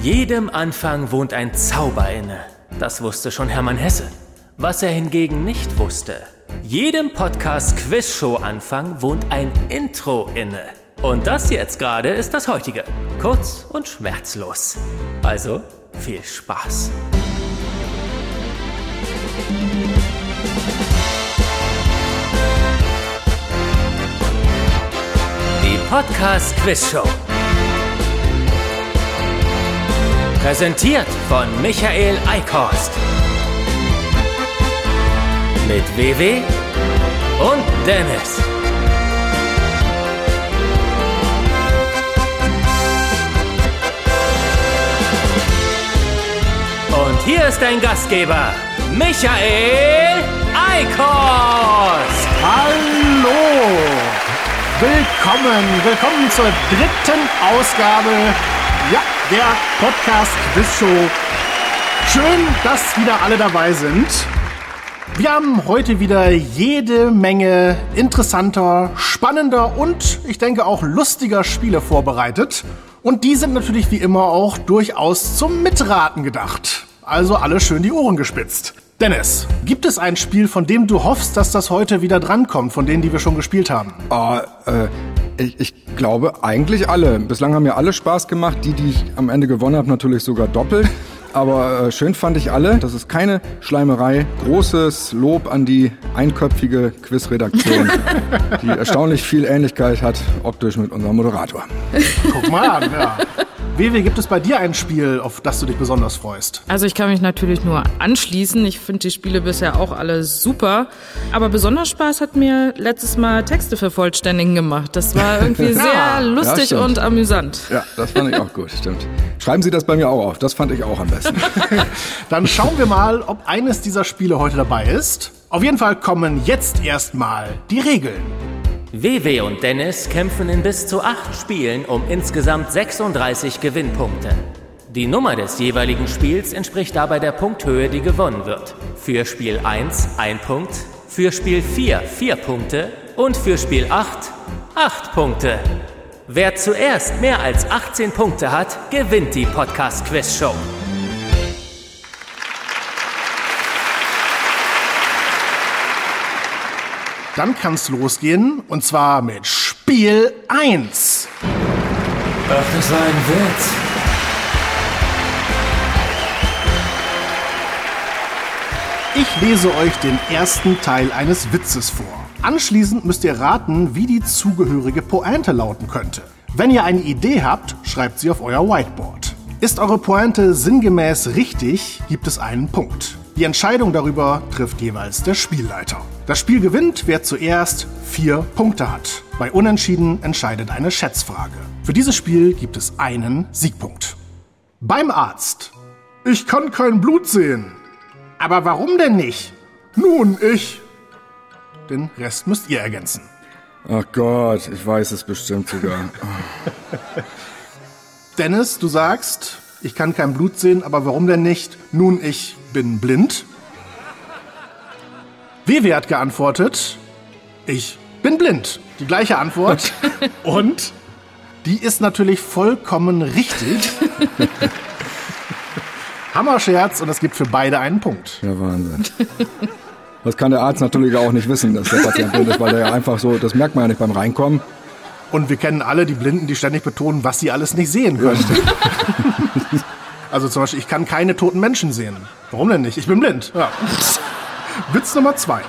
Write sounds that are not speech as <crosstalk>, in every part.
Jedem Anfang wohnt ein Zauber inne. Das wusste schon Hermann Hesse. Was er hingegen nicht wusste, jedem Podcast-Quiz-Show-Anfang wohnt ein Intro inne. Und das jetzt gerade ist das heutige. Kurz und schmerzlos. Also viel Spaß. Podcast Quiz Show. Präsentiert von Michael Eickhorst. Mit WW und Dennis. Und hier ist dein Gastgeber, Michael Eickhorst. Hallo! Willkommen, willkommen zur dritten Ausgabe ja, der Podcast Quiz Show. Schön, dass wieder alle dabei sind. Wir haben heute wieder jede Menge interessanter, spannender und ich denke auch lustiger Spiele vorbereitet. Und die sind natürlich wie immer auch durchaus zum Mitraten gedacht. Also alle schön die Ohren gespitzt. Dennis, gibt es ein Spiel, von dem du hoffst, dass das heute wieder drankommt, von denen, die wir schon gespielt haben? Ah, äh, ich, ich glaube eigentlich alle. Bislang haben mir alle Spaß gemacht. Die, die ich am Ende gewonnen habe, natürlich sogar doppelt. Aber äh, schön fand ich alle. Das ist keine Schleimerei. Großes Lob an die einköpfige Quizredaktion, <laughs> die erstaunlich viel Ähnlichkeit hat optisch mit unserem Moderator. Guck mal an, ja. Wewe, gibt es bei dir ein Spiel, auf das du dich besonders freust? Also ich kann mich natürlich nur anschließen. Ich finde die Spiele bisher auch alle super. Aber besonders Spaß hat mir letztes Mal Texte vervollständigen gemacht. Das war irgendwie <laughs> sehr lustig Ja, und amüsant. Ja, das fand ich auch gut, stimmt. Schreiben Sie das bei mir auch auf. Das fand ich auch am besten. <laughs> Dann schauen wir mal, ob eines dieser Spiele heute dabei ist. Auf jeden Fall kommen jetzt erstmal die Regeln. WW und Dennis kämpfen in bis zu acht Spielen um insgesamt 36 Gewinnpunkte. Die Nummer des jeweiligen Spiels entspricht dabei der Punkthöhe, die gewonnen wird. Für Spiel 1 ein Punkt, für Spiel 4 vier Punkte und für Spiel 8 acht Punkte. Wer zuerst mehr als 18 Punkte hat, gewinnt die Podcast Dann kann's losgehen und zwar mit Spiel 1. Ach, das war ein Witz. Ich lese euch den ersten Teil eines Witzes vor. Anschließend müsst ihr raten, wie die zugehörige Pointe lauten könnte. Wenn ihr eine Idee habt, schreibt sie auf euer Whiteboard. Ist eure Pointe sinngemäß richtig, gibt es einen Punkt. Die Entscheidung darüber trifft jeweils der Spielleiter. Das Spiel gewinnt, wer zuerst vier Punkte hat. Bei Unentschieden entscheidet eine Schätzfrage. Für dieses Spiel gibt es einen Siegpunkt. Beim Arzt. Ich kann kein Blut sehen. Aber warum denn nicht? Nun, ich. Den Rest müsst ihr ergänzen. Ach Gott, ich weiß es bestimmt sogar. <laughs> Dennis, du sagst, ich kann kein Blut sehen, aber warum denn nicht? Nun, ich bin blind. Wewe hat geantwortet, ich bin blind. Die gleiche Antwort. <laughs> Und die ist natürlich vollkommen richtig. <laughs> Hammerscherz und es gibt für beide einen Punkt. Ja, Wahnsinn. Das kann der Arzt natürlich auch nicht wissen, dass der Patient blind ist, weil der ja einfach so, das merkt man ja nicht beim Reinkommen. Und wir kennen alle die Blinden, die ständig betonen, was sie alles nicht sehen können. <laughs> also zum Beispiel, ich kann keine toten Menschen sehen. Warum denn nicht? Ich bin blind. Ja. Witz Nummer zwei.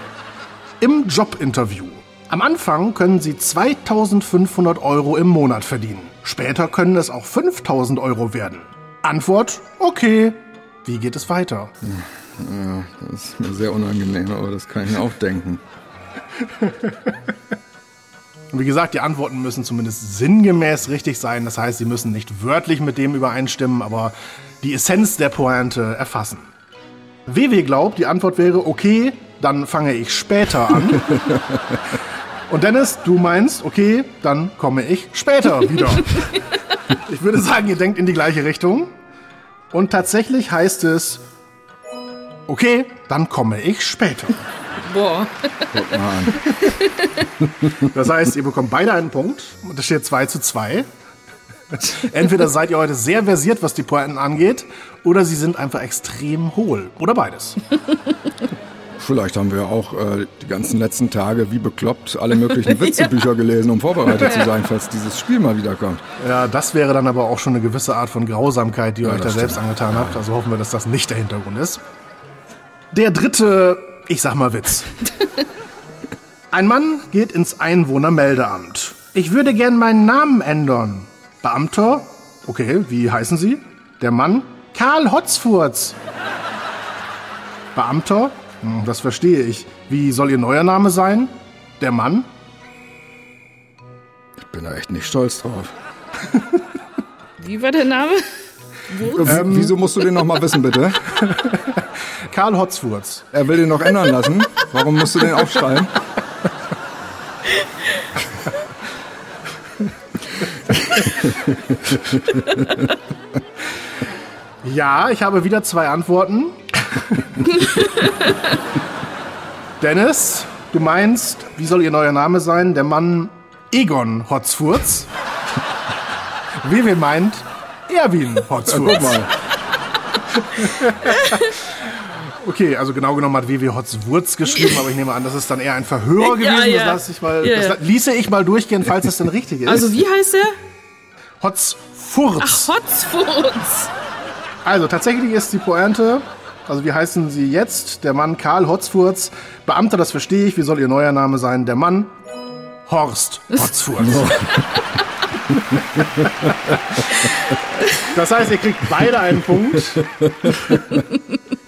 Im Jobinterview. Am Anfang können Sie 2500 Euro im Monat verdienen. Später können es auch 5000 Euro werden. Antwort, okay. Wie geht es weiter? Ja, das ist mir sehr unangenehm, aber das kann ich mir auch denken. Und wie gesagt, die Antworten müssen zumindest sinngemäß richtig sein. Das heißt, sie müssen nicht wörtlich mit dem übereinstimmen, aber die Essenz der Pointe erfassen. WW glaubt, die Antwort wäre okay, dann fange ich später an. <laughs> Und Dennis, du meinst, okay, dann komme ich später wieder. <laughs> Ich würde sagen, ihr denkt in die gleiche Richtung. Und tatsächlich heißt es, okay, dann komme ich später. Boah. Guck mal an. Das heißt, ihr bekommt beide einen Punkt. Und es steht 2 zu 2. Entweder seid ihr heute sehr versiert, was die Pointen angeht, oder sie sind einfach extrem hohl. Oder beides. Vielleicht haben wir auch äh, die ganzen letzten Tage wie bekloppt alle möglichen <laughs> Witzebücher gelesen, um vorbereitet zu sein, falls dieses Spiel mal wiederkommt. Ja, das wäre dann aber auch schon eine gewisse Art von Grausamkeit, die ihr euch da das selbst angetan habt. Also hoffen wir, dass das nicht der Hintergrund ist. Der dritte, ich sag mal Witz. <laughs> Ein Mann geht ins Einwohnermeldeamt. Ich würde gern meinen Namen ändern. Beamter? Okay, wie heißen Sie? Der Mann? Karl Hotzfurz. Beamter? Hm, das verstehe ich. Wie soll Ihr neuer Name sein? Der Mann? Ich bin da echt nicht stolz drauf. Wie war der Name? Äh, Wieso musst du den noch mal wissen, bitte? <laughs> Karl Hotzfurz. Er will den noch ändern lassen. Warum musst du den aufschreiben? <laughs> Ja, ich habe wieder zwei Antworten. <laughs> Dennis, du meinst, wie soll Ihr neuer Name sein? Der Mann Egon Hotzfurz. <laughs> Wewe meint Erwin Hotzfurz. Okay, also genau genommen hat WW Hotzwurz geschrieben, aber ich nehme an, das ist dann eher ein Verhörer Ja, gewesen. ja. Das, lasse ich mal, Ja, das ja. ließe ich mal durchgehen, falls es denn richtig ist. Also wie heißt der? Hotzfurz. Hotzfurz. Also tatsächlich ist die Pointe, also wie heißen Sie jetzt? Der Mann Karl Hotzfurz. Beamter, das verstehe ich. Wie soll Ihr neuer Name sein? Der Mann Horst <laughs> Hotzfurz. <laughs> Das heißt, ihr kriegt beide einen Punkt.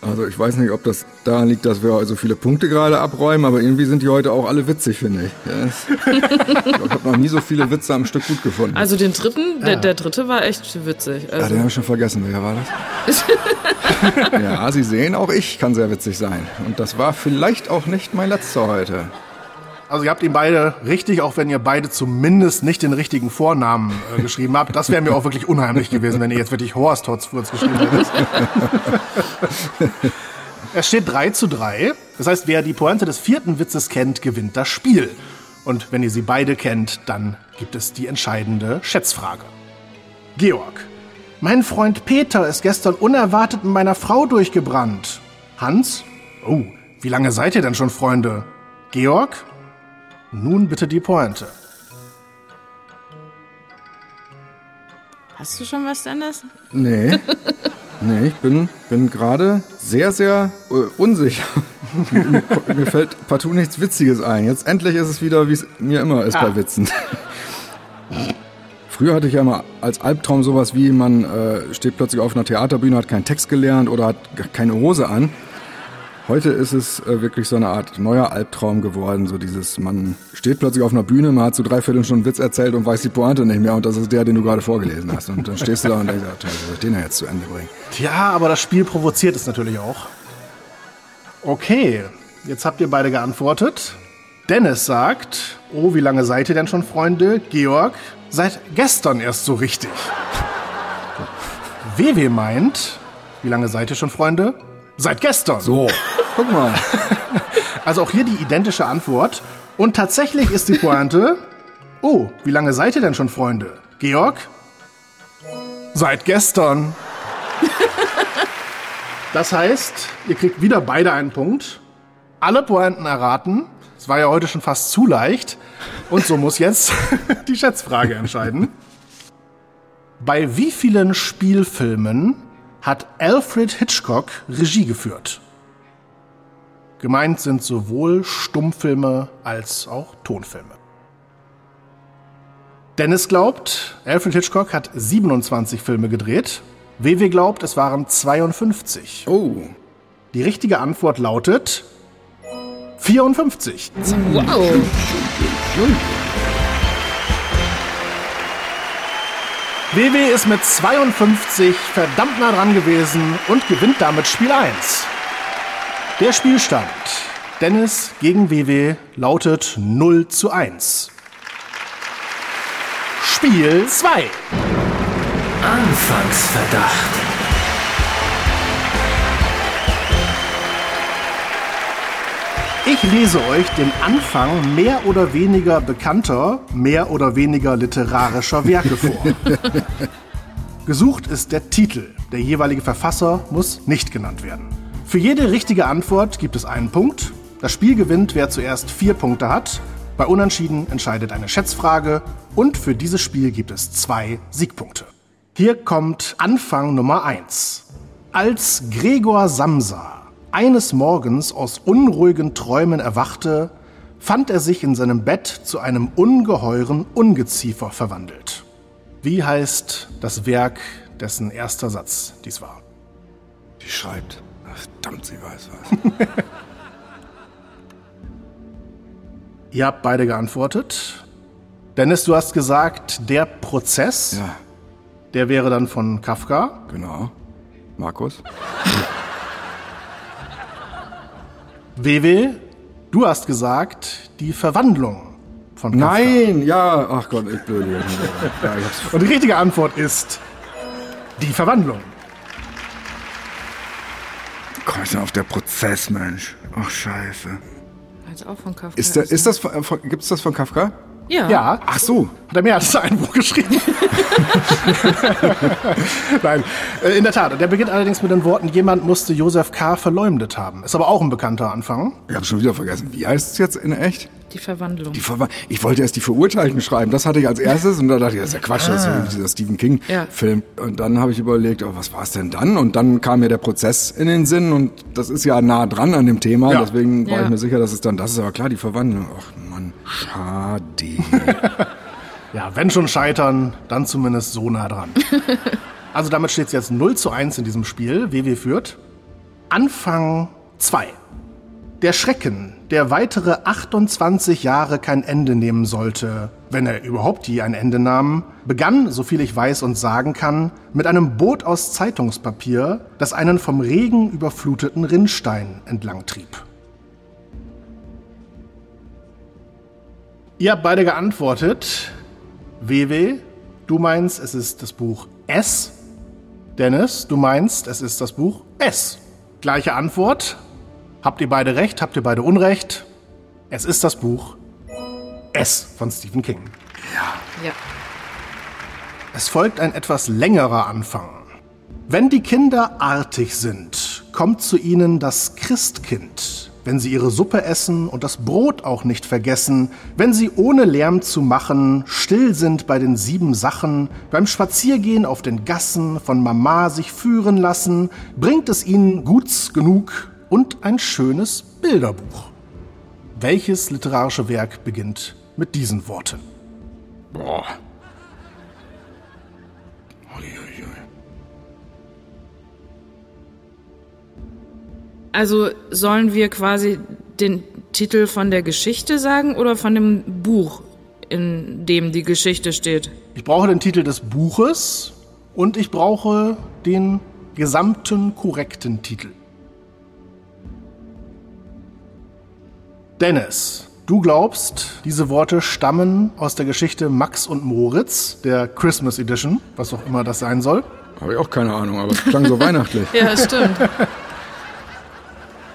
Also ich weiß nicht, ob das daran liegt, dass wir so viele Punkte gerade abräumen, aber irgendwie sind die heute auch alle witzig, finde ich. Ja, ich habe noch nie so viele Witze am Stück gut gefunden. Also den dritten, der, der dritte war echt witzig. ja, Also, den habe ich schon vergessen. Welcher war das? <laughs> ja, Sie sehen, auch ich kann sehr witzig sein. Und das war vielleicht auch nicht mein letzter heute. Also ihr habt ihn beide richtig, auch wenn ihr beide zumindest nicht den richtigen Vornamen äh, geschrieben habt. Das wäre mir auch wirklich unheimlich gewesen, wenn ihr jetzt wirklich Horst Hotzfurz geschrieben hättet. <laughs> es steht 3 zu 3. Das heißt, wer die Pointe des vierten Witzes kennt, gewinnt das Spiel. Und wenn ihr sie beide kennt, dann gibt es die entscheidende Schätzfrage. Georg. Mein Freund Peter ist gestern unerwartet mit meiner Frau durchgebrannt. Hans? Oh, wie lange seid ihr denn schon Freunde? Georg? Nun bitte die Pointe. hast du schon was, Dennis? Nee. <laughs> Nee, ich bin, bin gerade sehr, sehr äh, unsicher. mir, <laughs> mir fällt partout nichts Witziges ein. Jetzt endlich ist es wieder, wie es mir immer ist Ah. bei Witzen. Früher hatte ich ja mal als Albtraum sowas wie, man äh, steht plötzlich auf einer Theaterbühne, hat keinen Text gelernt oder hat keine Hose an. Heute ist es äh, wirklich so eine Art neuer Albtraum geworden. So dieses, man steht plötzlich auf einer Bühne, man hat so dreiviertel Stunden Witz erzählt und weiß die Pointe nicht mehr und das ist der, den du gerade vorgelesen hast. Und dann stehst du da und denkst, wie soll ich den jetzt zu Ende bringen? Tja, aber das Spiel provoziert es natürlich auch. Okay, jetzt habt ihr beide geantwortet. Dennis sagt, oh, wie lange seid ihr denn schon Freunde? Georg, seit gestern erst so richtig. WW meint, wie lange seid ihr schon Freunde? Seit gestern. So, guck mal. <laughs> Also auch hier die identische Antwort. Und tatsächlich ist die Pointe, oh, wie lange seid ihr denn schon Freunde? Georg? Seit gestern. <laughs> Das heißt, ihr kriegt wieder beide einen Punkt. Alle Pointen erraten. Es war ja heute schon fast zu leicht. Und so muss jetzt <laughs> die Schätzfrage entscheiden. Bei wie vielen Spielfilmen hat Alfred Hitchcock Regie geführt? Gemeint sind sowohl Stummfilme als auch Tonfilme. Dennis glaubt, Alfred Hitchcock hat 27 Filme gedreht. WW glaubt, es waren 52. Oh, Die richtige Antwort lautet 54. Wow. WW ist mit 52 verdammt nah dran gewesen und gewinnt damit Spiel 1. Der Spielstand Dennis gegen WW lautet 0 zu 1. Spiel 2. Anfangsverdacht. Ich lese euch den Anfang mehr oder weniger bekannter, mehr oder weniger literarischer Werke vor. <laughs> Gesucht ist der Titel. Der jeweilige Verfasser muss nicht genannt werden. Für jede richtige Antwort gibt es einen Punkt. Das Spiel gewinnt, wer zuerst vier Punkte hat. Bei Unentschieden entscheidet eine Schätzfrage. Und für dieses Spiel gibt es zwei Siegpunkte. Hier kommt Anfang Nummer 1. Als Gregor Samsa eines Morgens aus unruhigen Träumen erwachte, fand er sich in seinem Bett zu einem ungeheuren Ungeziefer verwandelt. Wie heißt das Werk, dessen erster Satz dies war? Die schreibt. Verdammt, sie weiß was. <laughs> Ihr habt beide geantwortet. Dennis, du hast gesagt, der Prozess. ja, Der wäre dann von Kafka. genau. Markus? WW, du hast gesagt, die Verwandlung von Kafka. Nein, ja, ach Gott, ich blöde. Ja, Und die richtige Antwort ist die Verwandlung. Komm ich denn auf der Prozess, Mensch? Ach, scheiße. Also auch von Kafka. Ist, der, ist das von, von, gibt's das von Kafka? ja. Ja, Ach so. hat er mehr als ein Buch geschrieben. <laughs> Nein, äh, in der Tat. Der beginnt allerdings mit den Worten, jemand musste Josef K. verleumdet haben. Ist aber auch ein bekannter Anfang. Ich habe schon wieder vergessen. Wie heißt es jetzt in echt? Die Verwandlung. Die Verwa ich wollte erst die Verurteilten schreiben. Das hatte ich als erstes und da dachte ich, das ist ja Quatsch, das ist ja dieser Stephen Ja. King-Film. Und dann habe ich überlegt, oh, was war es denn dann? Und dann kam mir der Prozess in den Sinn und das ist ja nah dran an dem Thema. Ja. Deswegen war Ja. ich mir sicher, dass es dann das ist. Aber klar, die Verwandlung. Ach Mann, schade. <laughs> Ja, wenn schon scheitern, dann zumindest so nah dran. <laughs> also damit steht es jetzt 0 zu 1 in diesem Spiel. WW führt. Anfang 2. Der Schrecken, der weitere 28 Jahre kein Ende nehmen sollte, wenn er überhaupt je ein Ende nahm, begann, soviel ich weiß und sagen kann, mit einem Boot aus Zeitungspapier, das einen vom Regen überfluteten Rinnstein entlangtrieb. Ihr habt beide geantwortet. WW, du meinst, es ist das Buch S. Dennis, du meinst, es ist das Buch S. Gleiche Antwort. Habt ihr beide recht? Habt ihr beide Unrecht? Es ist das Buch S von Stephen King. Ja. Es folgt ein etwas längerer Anfang. Wenn die Kinder artig sind, kommt zu ihnen das Christkind. Wenn sie ihre Suppe essen und das Brot auch nicht vergessen, wenn sie ohne Lärm zu machen still sind bei den sieben Sachen, beim Spaziergehen auf den Gassen von Mama sich führen lassen, bringt es ihnen Guts genug und ein schönes Bilderbuch. Welches literarische Werk beginnt mit diesen Worten? Boah. Uiuiui. Also sollen wir quasi den Titel von der Geschichte sagen oder von dem Buch, in dem die Geschichte steht? Ich brauche den Titel des Buches und ich brauche den gesamten korrekten Titel. Dennis, du glaubst, diese Worte stammen aus der Geschichte Max und Moritz, der Christmas Edition, was auch immer das sein soll. Habe ich auch keine Ahnung, aber es klang so <laughs> weihnachtlich. Ja, stimmt. <laughs>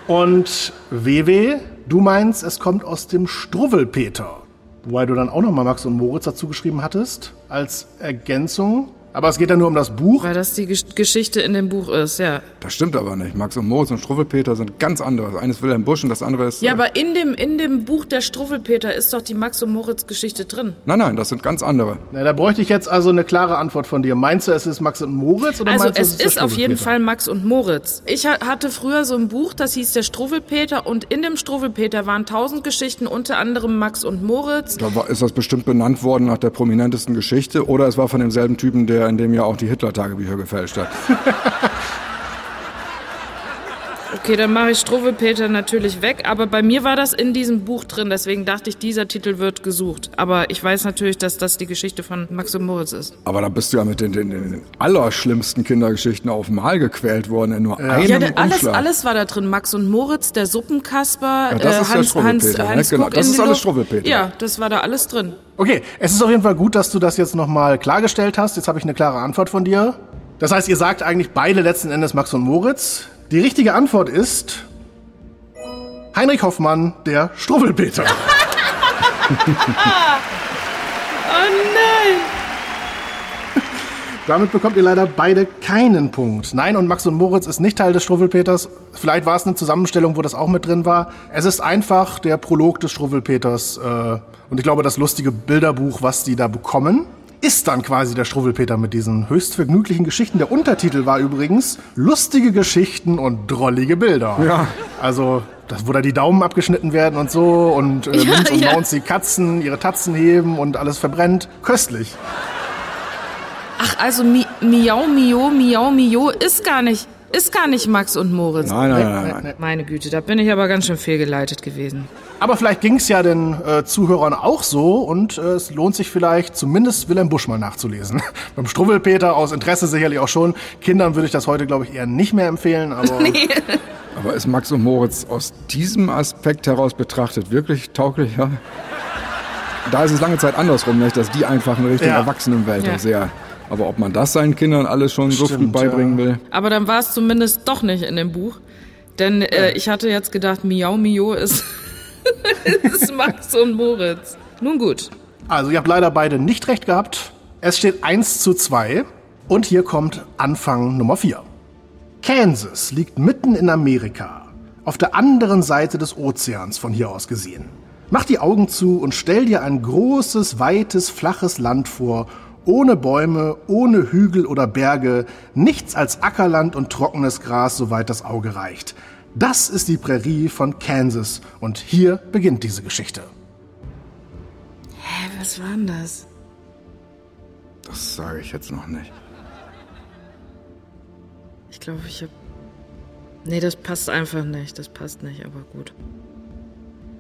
Und WW, du meinst, es kommt aus dem Struwwelpeter. Wobei du dann auch nochmal Max und Moritz dazu geschrieben hattest, als Ergänzung. Aber es geht ja nur um das Buch. Weil das die Gesch- Geschichte in dem Buch ist, ja. Das stimmt aber nicht. Max und Moritz und Struffelpeter sind ganz andere. Das eine ist Wilhelm Busch und das andere ist... Ja, äh, aber in dem, in dem Buch der Struffelpeter ist doch die Max und Moritz Geschichte drin. Nein, nein, das sind ganz andere. Na, da bräuchte ich jetzt also eine klare Antwort von dir. Meinst du, es ist Max und Moritz oder Also meinst du, es der ist auf jeden? Fall Max und Moritz. Ich ha- hatte früher so ein Buch, das hieß der Struwwelpeter und in dem Struwwelpeter waren tausend Geschichten, unter anderem Max und Moritz. Da war, ist das bestimmt benannt worden nach der prominentesten Geschichte oder es war von demselben Typen, der in dem Jahr auch die Hitler-Tagebücher gefälscht hat. <laughs> Okay, dann mache ich Struwwelpeter natürlich weg, aber bei mir war das in diesem Buch drin, deswegen dachte ich, dieser Titel wird gesucht. Aber ich weiß natürlich, dass das die Geschichte von Max und Moritz ist. Aber da bist du ja mit den, den, den allerschlimmsten Kindergeschichten auf Mal gequält worden in nur einem Ja, der, alles, alles war da drin. Max und Moritz, der Suppenkasper, Ja, das äh, ist ja Hans, Hans, ne? Hans Genau, das ist alles. Struwwelpeter. Ja, das war da alles drin. Okay, es ist auf jeden Fall gut, dass du das jetzt nochmal klargestellt hast. Jetzt habe ich eine klare Antwort von dir. Das heißt, ihr sagt eigentlich beide letzten Endes Max und Moritz. Die richtige Antwort ist Heinrich Hoffmann, der Struwwelpeter. <laughs> Oh nein! Damit bekommt ihr leider beide keinen Punkt. Nein, und Max und Moritz ist nicht Teil des Struwwelpeters. Vielleicht war es eine Zusammenstellung, wo das auch mit drin war. Es ist einfach der Prolog des Struwwelpeters. Äh, und ich glaube, das lustige Bilderbuch, was die da bekommen, ist dann quasi der Struwwelpeter mit diesen höchst vergnüglichen Geschichten. Der Untertitel war übrigens lustige Geschichten und drollige Bilder. Ja. Also, das, wo da die Daumen abgeschnitten werden und so und äh, <laughs> Ja, Minz und ja. Maunz die Katzen ihre Tatzen heben und alles verbrennt. Köstlich. Ach, also Mi Miau, Mio, Miau, Mio ist gar nicht, ist gar nicht Max und Moritz. Nein, nein, nein, nein. Meine Güte, da bin ich aber ganz schön fehlgeleitet gewesen. Aber vielleicht ging es ja den äh, Zuhörern auch so und äh, es lohnt sich vielleicht, zumindest Wilhelm Busch mal nachzulesen. <laughs> Beim Struwwelpeter aus Interesse sicherlich auch schon. Kindern würde ich das heute, glaube ich, eher nicht mehr empfehlen, aber <laughs> Aber ist Max und Moritz aus diesem Aspekt heraus betrachtet wirklich tauglich? Ja? Da ist es lange Zeit andersrum, nicht? dass die einfach in Richtung Ja. Erwachsenenwelt Ja. sehr. Aber ob man das seinen Kindern alles schon so früh Stimmt, beibringen ja. will? Aber dann war es zumindest doch nicht in dem Buch. Denn äh, ich hatte jetzt gedacht, Miau, Mio ist, <laughs> ist Max und Moritz. Nun gut. also ihr habt leider beide nicht recht gehabt. Es steht 1 zu 2 und hier kommt Anfang Nummer 4. Kansas liegt mitten in Amerika, auf der anderen Seite des Ozeans von hier aus gesehen. Mach die Augen zu und stell dir ein großes, weites, flaches Land vor, ohne Bäume, ohne Hügel oder Berge, nichts als Ackerland und trockenes Gras, soweit das Auge reicht. Das ist die Prärie von Kansas und hier beginnt diese Geschichte. Hä, was war denn das? Das sage ich jetzt noch nicht. Ich glaube, ich hab. Nee, das passt einfach nicht. Das passt nicht, aber gut.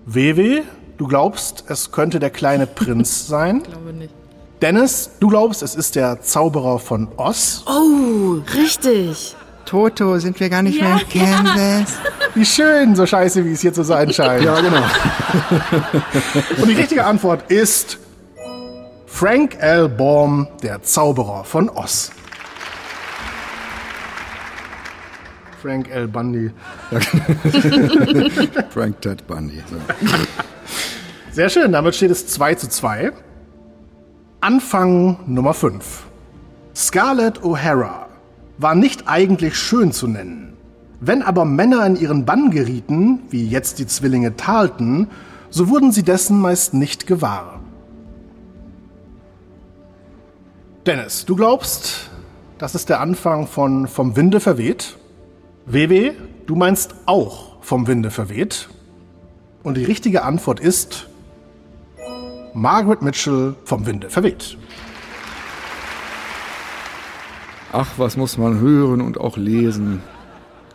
Wewe, du glaubst, es könnte der kleine Prinz <laughs> sein. Ich glaube nicht. Dennis, du glaubst, es ist der Zauberer von Oz. Oh, richtig. Toto, sind wir gar nicht mehr in Kansas? Wie schön, so scheiße, wie es hier zu sein <laughs> scheint. Ja, genau. <laughs> Und die richtige Antwort ist Frank L. Baum, der Zauberer von Oz. Frank L. Bundy. <laughs> Frank Ted Bundy. So. Sehr schön, damit steht es 2 zu 2. Anfang Nummer 5. Scarlett O'Hara war nicht eigentlich schön zu nennen. Wenn aber Männer in ihren Bann gerieten, wie jetzt die Zwillinge Tarleton, so wurden sie dessen meist nicht gewahr. Dennis, du glaubst, das ist der Anfang von Vom Winde verweht? WW, du meinst auch Vom Winde verweht? Und die richtige Antwort ist Margaret Mitchell vom Winde verweht. Ach, was muss man hören und auch lesen?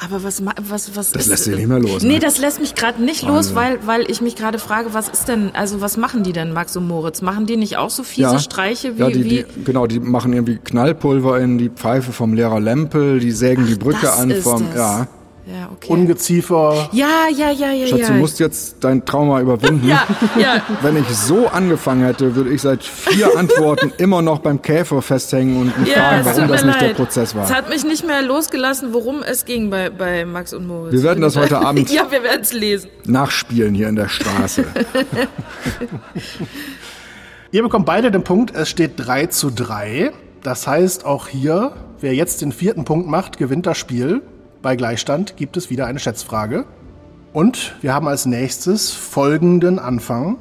Aber was, was, was Das ist, lässt sich nicht mehr los, Nee, ne? das lässt mich gerade nicht los, weil, weil ich mich gerade frage, was ist denn, also was machen die denn, Max und Moritz? Machen die nicht auch so fiese Streiche wie, ja, die, wie die, genau, die machen irgendwie Knallpulver in die Pfeife vom Lehrer Lempel, die sägen die Brücke das an ist vom. Ja. Ja, okay. Ungeziefer. ja, ja, ja, ja, Schatz, ja. du musst jetzt dein Trauma überwinden. ja, ja. Wenn ich so angefangen hätte, würde ich seit vier <laughs> Antworten immer noch beim Käfer festhängen und mich Ja, fragen, es warum das nicht der leid. Prozess Es war. hat mich nicht mehr losgelassen, worum es ging bei, bei Max und Moritz. Wir werden das heute <laughs> Abend- ja, wir werden es lesen. Nachspielen hier in der Straße. <laughs> Ihr bekommt beide den Punkt, es steht 3 zu 3. Das heißt, auch hier, wer jetzt den vierten Punkt macht, gewinnt das Spiel. Bei Gleichstand gibt es wieder eine Schätzfrage. Und wir haben als nächstes folgenden Anfang.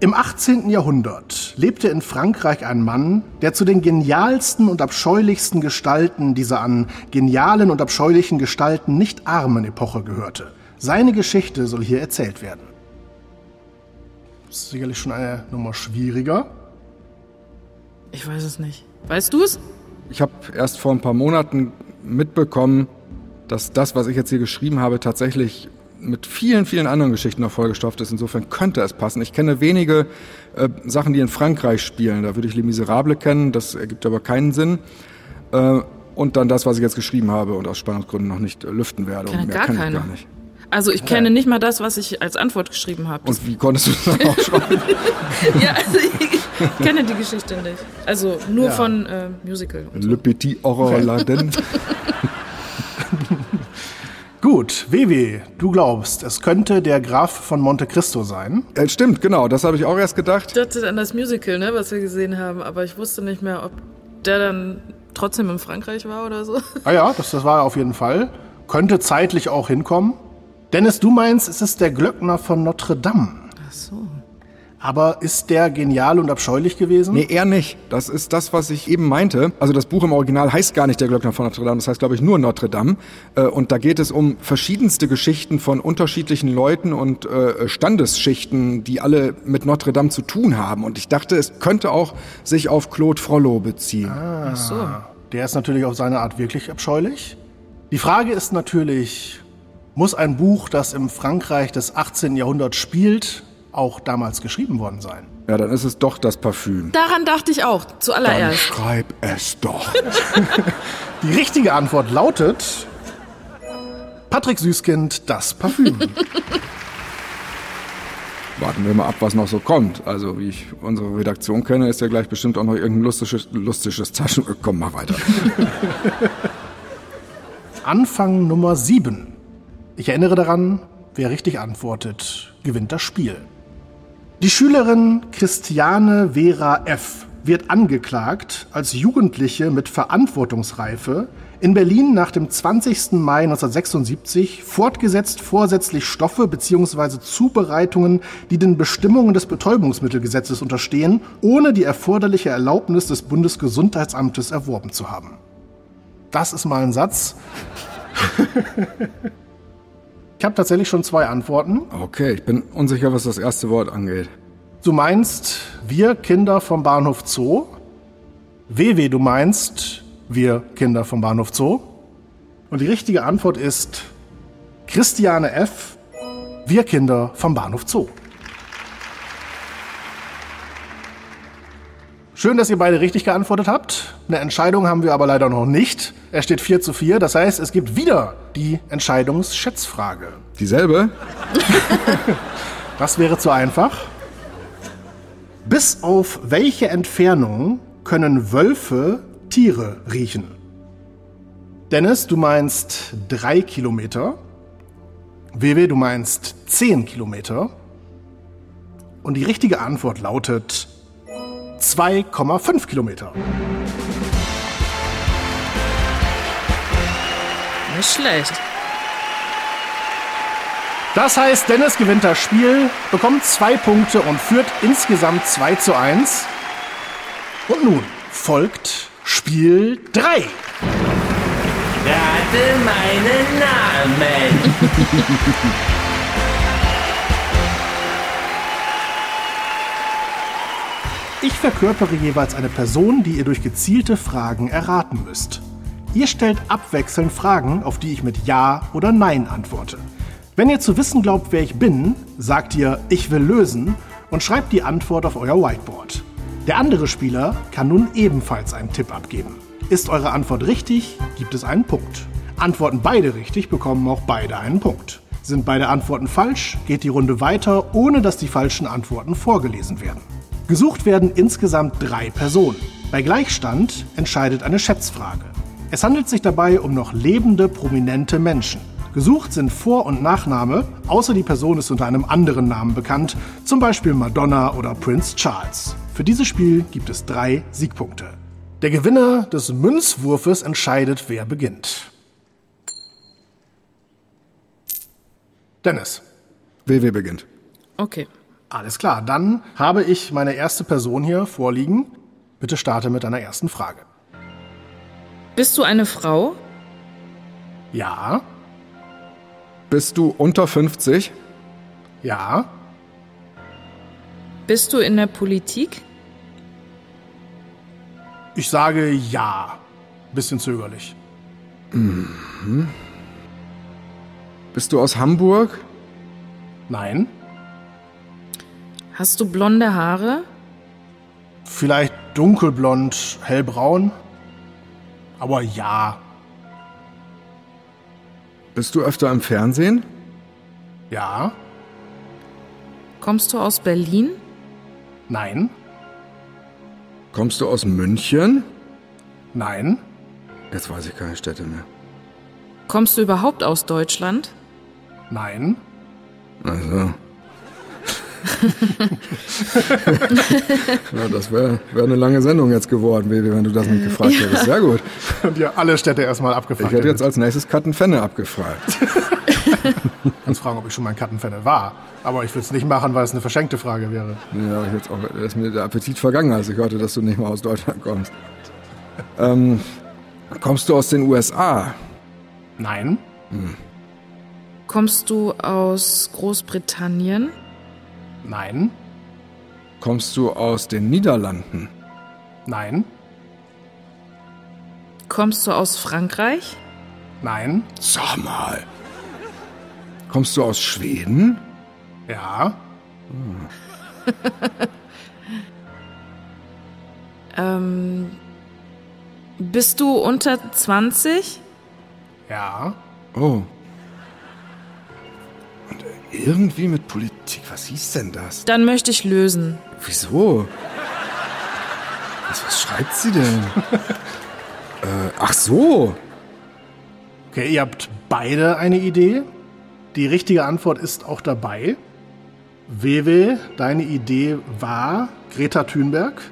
Im 18. Jahrhundert lebte in Frankreich ein Mann, der zu den genialsten und abscheulichsten Gestalten dieser an genialen und abscheulichen Gestalten nicht armen Epoche gehörte. Seine Geschichte soll hier erzählt werden. Das ist sicherlich schon eine Nummer schwieriger. Ich weiß es nicht. Weißt du es? Ich habe erst vor ein paar Monaten mitbekommen, dass das, was ich jetzt hier geschrieben habe, tatsächlich mit vielen, vielen anderen Geschichten noch vollgestopft ist. Insofern könnte es passen. Ich kenne wenige äh, Sachen, die in Frankreich spielen. Da würde ich Les Miserables kennen, das ergibt aber keinen Sinn. Äh, und dann das, was ich jetzt geschrieben habe und aus Spannungsgründen noch nicht äh, lüften werde. Kenne und mehr gar kenne ich keine. gar nicht. Also ich kenne nicht mal das, was ich als Antwort geschrieben habe. Und wie konntest du das auch schreiben? <laughs> ja, also ich kenne die Geschichte nicht. Also nur von äh, Musical. Und so. Le Petit Horror Laden. <laughs> Gut, WW, du glaubst, es könnte der Graf von Monte Cristo sein? Äh, stimmt, genau, das habe ich auch erst gedacht. Ich dachte an das Musical, ne, was wir gesehen haben, aber ich wusste nicht mehr, ob der dann trotzdem in Frankreich war oder so. <laughs> Ah ja, das, das war er auf jeden Fall. Könnte zeitlich auch hinkommen. Dennis, du meinst, es ist der Glöckner von Notre Dame. Ach so. Aber ist der genial und abscheulich gewesen? Nee, eher nicht. Das ist das, was ich eben meinte. Also das Buch im Original heißt gar nicht Der Glöckner von Notre Dame, das heißt, glaube ich, nur Notre Dame. Äh, Und da geht es um verschiedenste Geschichten von unterschiedlichen Leuten und äh, Standesschichten, die alle mit Notre Dame zu tun haben. Und ich dachte, es könnte auch sich auf Claude Frollo beziehen. Ach so. Der ist natürlich auf seine Art wirklich abscheulich. Die Frage ist natürlich, muss ein Buch, das im Frankreich des 18. Jahrhunderts spielt, auch damals geschrieben worden sein? Ja, dann ist es doch das Parfüm. Daran dachte ich auch, Dann zuallererst. schreib es doch. <laughs> Die richtige Antwort lautet Patrick Süßkind, das Parfüm. <laughs> Warten wir mal ab, was noch so kommt. Also, wie ich unsere Redaktion kenne, ist ja gleich bestimmt auch noch irgendein lustiges, lustiges Taschen... Komm mal weiter. <laughs> Anfang Nummer 7. Ich erinnere daran, wer richtig antwortet, gewinnt das Spiel. Die Schülerin Christiane Vera F. wird angeklagt, als Jugendliche mit Verantwortungsreife in Berlin nach dem 20. Mai 1976 fortgesetzt vorsätzlich Stoffe bzw. Zubereitungen, die den Bestimmungen des Betäubungsmittelgesetzes unterstehen, ohne die erforderliche Erlaubnis des Bundesgesundheitsamtes erworben zu haben. Das ist mal ein Satz. <laughs> ich habe tatsächlich schon zwei Antworten. Okay, ich bin unsicher, was das erste Wort angeht. Du meinst wir Kinder vom Bahnhof Zoo? WW, du meinst wir Kinder vom Bahnhof Zoo? Und die richtige Antwort ist Christiane F. Wir Kinder vom Bahnhof Zoo. Schön, dass ihr beide richtig geantwortet habt. Eine Entscheidung haben wir aber leider noch nicht. Es steht 4 zu 4. Das heißt, es gibt wieder die Entscheidungsschätzfrage. Dieselbe? <laughs> Das wäre zu einfach. Bis auf welche Entfernung können Wölfe Tiere riechen? Dennis, du meinst drei Kilometer. WW, du meinst zehn Kilometer. Und die richtige Antwort lautet 2,5 Kilometer. Nicht schlecht. Das heißt, Dennis gewinnt das Spiel, bekommt zwei Punkte und führt insgesamt 2 zu 1. Und nun folgt Spiel 3. Rate meinen Namen. <laughs> Ich verkörpere jeweils eine Person, die ihr durch gezielte Fragen erraten müsst. Ihr stellt abwechselnd Fragen, auf die ich mit Ja oder Nein antworte. Wenn ihr zu wissen glaubt, wer ich bin, sagt ihr Ich will lösen und schreibt die Antwort auf euer Whiteboard. Der andere Spieler kann nun ebenfalls einen Tipp abgeben. Ist eure Antwort richtig, gibt es einen Punkt. Antworten beide richtig, bekommen auch beide einen Punkt. Sind beide Antworten falsch, geht die Runde weiter, ohne dass die falschen Antworten vorgelesen werden. Gesucht werden insgesamt drei Personen. Bei Gleichstand entscheidet eine Schätzfrage. Es handelt sich dabei um noch lebende, prominente Menschen. Gesucht sind Vor- und Nachname, außer die Person ist unter einem anderen Namen bekannt, zum Beispiel Madonna oder Prince Charles. Für dieses Spiel gibt es drei Siegpunkte. Der Gewinner des Münzwurfes entscheidet, wer beginnt. Dennis. WW beginnt. Okay. Alles klar, dann habe ich meine erste Person hier vorliegen. Bitte starte mit deiner ersten Frage. Bist du eine Frau? Ja, Bist du unter 50? ja, Bist du in der Politik? ich sage ja. Bisschen zögerlich. Bist du aus Hamburg? Nein, Hast du blonde Haare? vielleicht dunkelblond, hellbraun. Aber ja, Bist du öfter im Fernsehen? ja, Kommst du aus Berlin? nein, Kommst du aus München? nein, Jetzt weiß ich keine Städte mehr. Kommst du überhaupt aus Deutschland? Nein. Also. <laughs> ja, das wäre wär eine lange Sendung jetzt geworden, Baby, wenn du das nicht gefragt hättest. Sehr gut. <laughs> Und ihr alle Städte erstmal Ich abgefragt. hätte jetzt als nächstes Kattenfenne abgefragt. <laughs> Kannst fragen, ob ich schon mal ein Kattenfenne war. Aber ich würde es nicht machen, weil es eine verschenkte Frage wäre. Ja, ich jetzt auch, ist mir der Appetit vergangen, als ich hörte, dass du nicht mal aus Deutschland kommst. Ähm, kommst du aus den USA? Nein. Kommst du aus Großbritannien? Nein. Kommst du aus den Niederlanden? Nein. Kommst du aus Frankreich? Nein. Sag mal. Kommst du aus Schweden? Ja. <laughs> Ähm, bist du unter 20? Ja. Oh. Irgendwie mit Politik, was hieß denn das? Dann möchte ich lösen. Wieso? Was, was schreibt sie denn? <laughs> äh, ach so. Okay, ihr habt beide eine Idee. Die richtige Antwort ist auch dabei. Wewe, deine Idee war Greta Thunberg.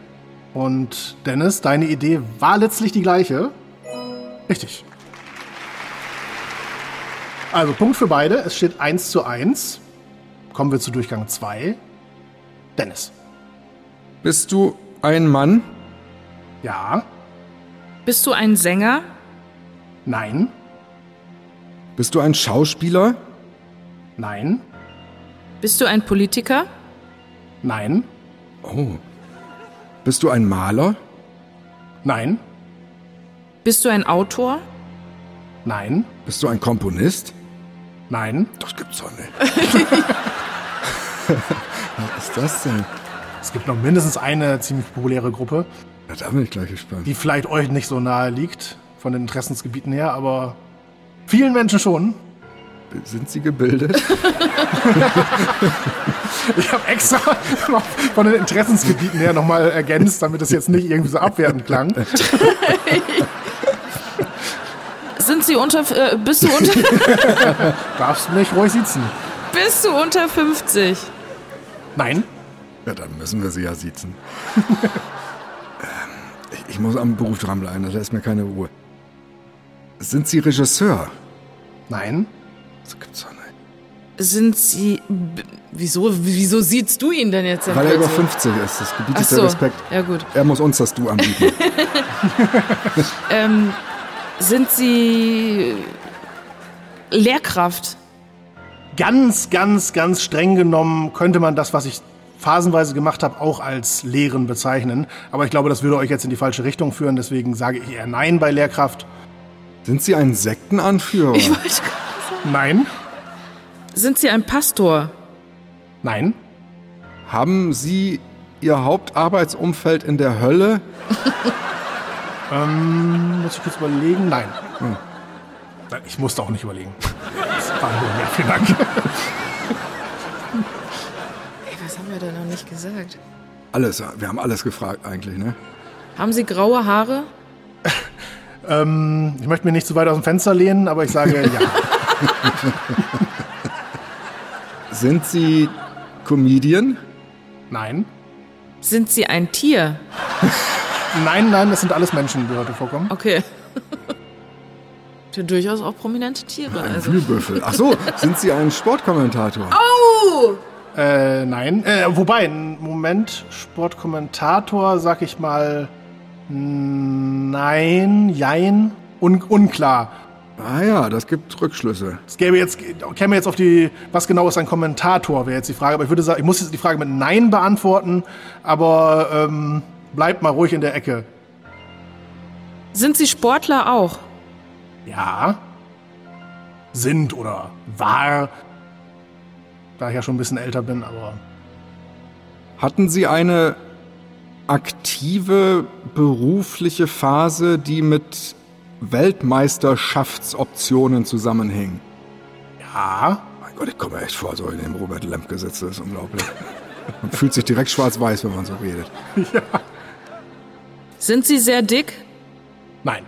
Und Dennis, deine Idee war letztlich die gleiche. Richtig. Also Punkt für beide. Es steht 1 zu 1. Kommen wir zu Durchgang 2. Dennis. Bist du ein Mann? Ja. Bist du ein Sänger? Nein. Bist du ein Schauspieler? Nein. Bist du ein Politiker? Nein. Oh. Bist du ein Maler? Nein. Bist du ein Autor? Nein. Bist du ein Komponist? Nein. Das gibt's doch nicht. <laughs> Was ist das denn? Es gibt noch mindestens eine ziemlich populäre Gruppe, Ja, da bin ich gleich gespannt. die vielleicht euch nicht so nahe liegt, von den Interessensgebieten her, aber vielen Menschen schon. Sind sie gebildet? <laughs> Ich habe extra von den Interessensgebieten her nochmal ergänzt, damit es jetzt nicht irgendwie so abwertend klang. <laughs> Sind sie unter, äh, bist du unter, <laughs> Darfst mich ruhig sitzen. bist du unter 50? Nein. Ja, dann müssen wir sie ja siezen. ähm, <laughs> ich, ich muss am Beruf dranbleiben, das lässt mir keine Ruhe. Sind Sie Regisseur? Nein. Das gibt's doch nicht. Sind sie, wieso, wieso siehst du ihn denn jetzt? Weil er über plötzlich? 50 ist, das gebietet so, der Respekt. ja gut. Er muss uns das Du anbieten. <laughs> Ähm, sind sie Lehrkraft? Ganz, ganz, ganz streng genommen könnte man das, was ich phasenweise gemacht habe, auch als Lehren bezeichnen. Aber ich glaube, das würde euch jetzt in die falsche Richtung führen. Deswegen sage ich eher Nein bei Lehrkraft. Sind Sie ein Sektenanführer? Ich wollte, Nein. sind sie ein Pastor? Nein. Haben Sie Ihr Hauptarbeitsumfeld in der Hölle? <laughs> Muss ich kurz überlegen? Nein. Nein, Ich musste auch nicht überlegen. Das war nur, ja, vielen Dank. Ey, was haben wir denn noch nicht gesagt? Alles, wir haben alles gefragt eigentlich, ne? Haben sie graue Haare? <laughs> Ich möchte mir nicht zu weit aus dem Fenster lehnen, aber ich sage ja. <laughs> Sind Sie Comedian? Nein. Sind sie ein Tier? <laughs> Nein, nein, das sind alles Menschen, die heute vorkommen. Okay. <laughs> Ja, durchaus auch prominente Tiere. Ein Also. Wühlbüffel. Ach so, <laughs> sind Sie ein Sportkommentator? Äh, nein. Äh, wobei, Moment, Sportkommentator, sag ich mal, nein, jein, un unklar. Ah ja, das gibt Rückschlüsse. Es gäbe jetzt, käme jetzt auf die, was genau ist ein Kommentator, wäre jetzt die Frage. Aber ich würde sagen, ich muss jetzt die Frage mit Nein beantworten, aber ähm, bleibt mal ruhig in der Ecke. Sind sie Sportler auch? Ja. Sind oder war. Da ich ja schon ein bisschen älter bin, aber. Hatten Sie eine aktive berufliche Phase, die mit Weltmeisterschaftsoptionen zusammenhing? Ja. Mein Gott, ich komme mir echt vor, so in dem Robert Lemke sitzt, das ist unglaublich. Man fühlt sich direkt schwarz-weiß, wenn man so redet. <laughs> Sind sie sehr dick? Nein.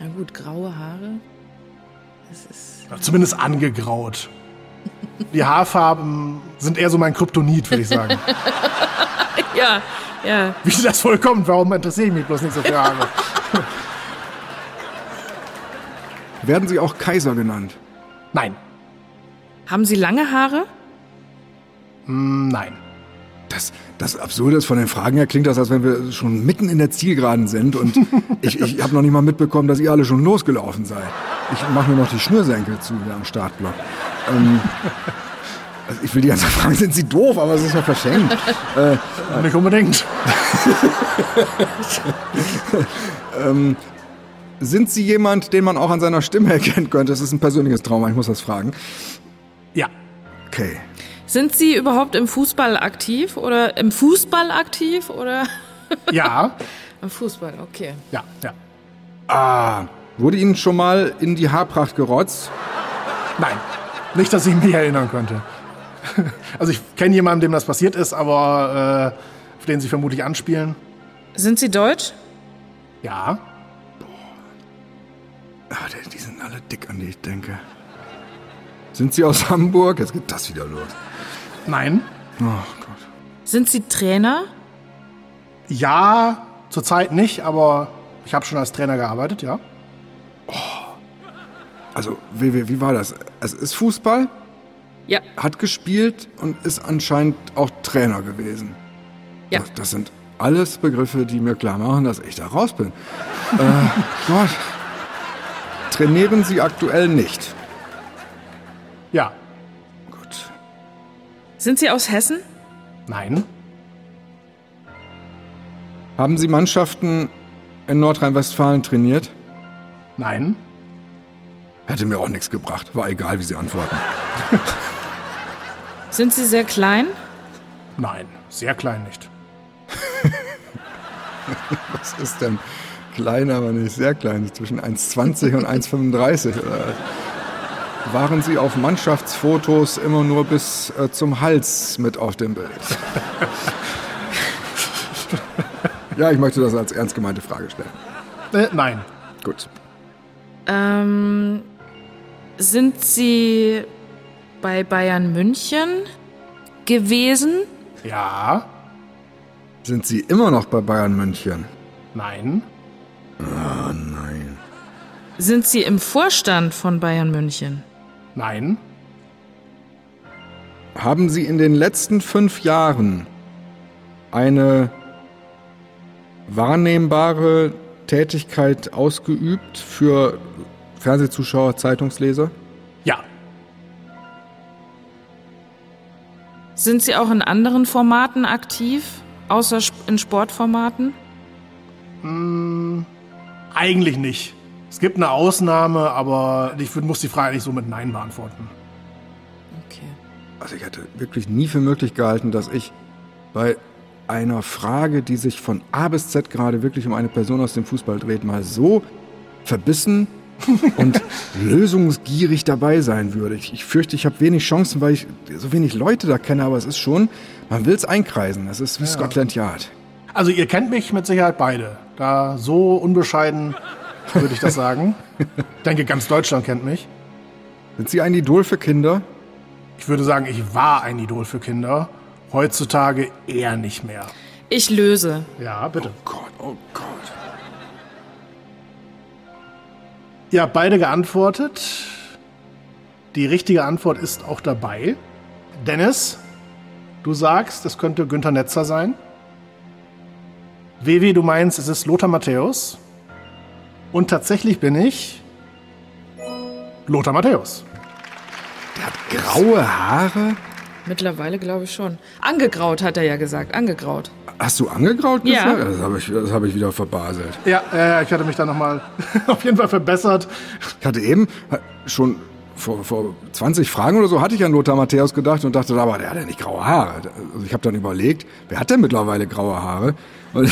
Na gut, graue Haare. Zumindest angegraut. Die Haarfarben sind eher so mein Kryptonit, würde ich sagen. <laughs> Ja, ja. Wie das vollkommen, warum interessiere ich mich bloß nicht so für Haare? <laughs> Werden Sie auch Kaiser genannt? Nein, Haben Sie lange Haare? nein. Das, das Absurde ist, von den Fragen her klingt das, als wenn wir schon mitten in der Zielgeraden sind und <laughs> ich, ich habe noch nicht mal mitbekommen, dass ihr alle schon losgelaufen seid. Ich mache nur noch die Schnürsenkel zu hier am Startblock. Ähm, <laughs> also ich will die ganze Zeit fragen, sind Sie doof, aber es ist ja verschenkt. <laughs> Nicht unbedingt. Sind Sie jemand, den man auch an seiner Stimme erkennen könnte? Das ist ein persönliches Trauma, ich muss das fragen. Ja, Okay. Sind Sie überhaupt im Fußball aktiv oder im Fußball aktiv oder <laughs> ja, im Fußball? Okay. ja, ja. Ah, wurde Ihnen schon mal in die Haarpracht gerotzt? Nein, nicht, dass ich mich erinnern könnte. <laughs> Also ich kenne jemanden, dem das passiert ist, aber äh, auf den Sie vermutlich anspielen. Sind Sie deutsch? Ja, Ah, die, die sind alle dick, an die ich denke. Sind Sie aus Hamburg? Jetzt geht das wieder los. Nein, Oh Gott. Sind Sie Trainer? ja, zurzeit nicht, aber ich habe schon als Trainer gearbeitet, ja. Also, wie, wie, wie war das? Es ist Fußball, Ja. hat gespielt und ist anscheinend auch Trainer gewesen. Ja. Das, das sind alles Begriffe, die mir klar machen, dass ich da raus bin. äh, <laughs> Gott. Trainieren Sie aktuell nicht? Ja. Sind Sie aus Hessen? nein, Haben Sie Mannschaften in Nordrhein-Westfalen trainiert? nein, Hätte mir auch nichts gebracht. War egal, wie Sie antworten. <laughs> Sind Sie sehr klein? nein, sehr klein nicht. <laughs> Was ist denn klein, aber nicht sehr klein? Zwischen 1,20 und 1,35 oder? Waren Sie auf Mannschaftsfotos immer nur bis äh, zum Hals mit auf dem Bild? <laughs> ja, ich möchte das als ernst gemeinte Frage stellen. Äh, nein, Gut. Ähm, sind Sie bei Bayern München gewesen? ja, Sind Sie immer noch bei Bayern München? nein, Ah, nein. Sind Sie im Vorstand von Bayern München? Nein, Haben Sie in den letzten fünf Jahren eine wahrnehmbare Tätigkeit ausgeübt für Fernsehzuschauer, Zeitungsleser? ja, Sind Sie auch in anderen Formaten aktiv, außer in Sportformaten? eigentlich nicht. Es gibt eine Ausnahme, aber ich würd- muss die Frage nicht so mit Nein beantworten. Okay. Also ich hätte wirklich nie für möglich gehalten, dass ich bei einer Frage, die sich von A bis Z gerade wirklich um eine Person aus dem Fußball dreht, mal so verbissen <laughs> und lösungsgierig dabei sein würde. Ich, ich fürchte, ich habe wenig Chancen, weil ich so wenig Leute da kenne, aber es ist schon, man will es einkreisen. Es ist wie Scotland Yard. Also ihr kennt mich mit Sicherheit beide. Da so unbescheiden würde ich das sagen. Ich denke, ganz Deutschland kennt mich. Sind Sie ein Idol für Kinder? Ich würde sagen, ich war ein Idol für Kinder. Heutzutage eher nicht mehr. Ich löse. Ja, bitte. Gott, oh Gott. Ihr habt beide geantwortet. Die richtige Antwort ist auch dabei. Dennis, du sagst, es könnte Günther Netzer sein. Wewe, du meinst, es ist Lothar Matthäus. Und tatsächlich bin ich Lothar Matthäus. Graue Haare? Mittlerweile glaube ich schon. Angegraut hat er ja gesagt. Angegraut. Hast du angegraut Ja. gesagt? Das habe ich, das hab ich wieder verbaselt. Ja, äh, ich hatte mich da nochmal <laughs> auf jeden Fall verbessert. Ich hatte eben äh, schon vor, vor 20 Fragen oder so hatte ich an Lothar Matthäus gedacht und dachte, aber der hat ja nicht graue Haare. Also ich habe dann überlegt, wer hat denn mittlerweile graue Haare? <laughs>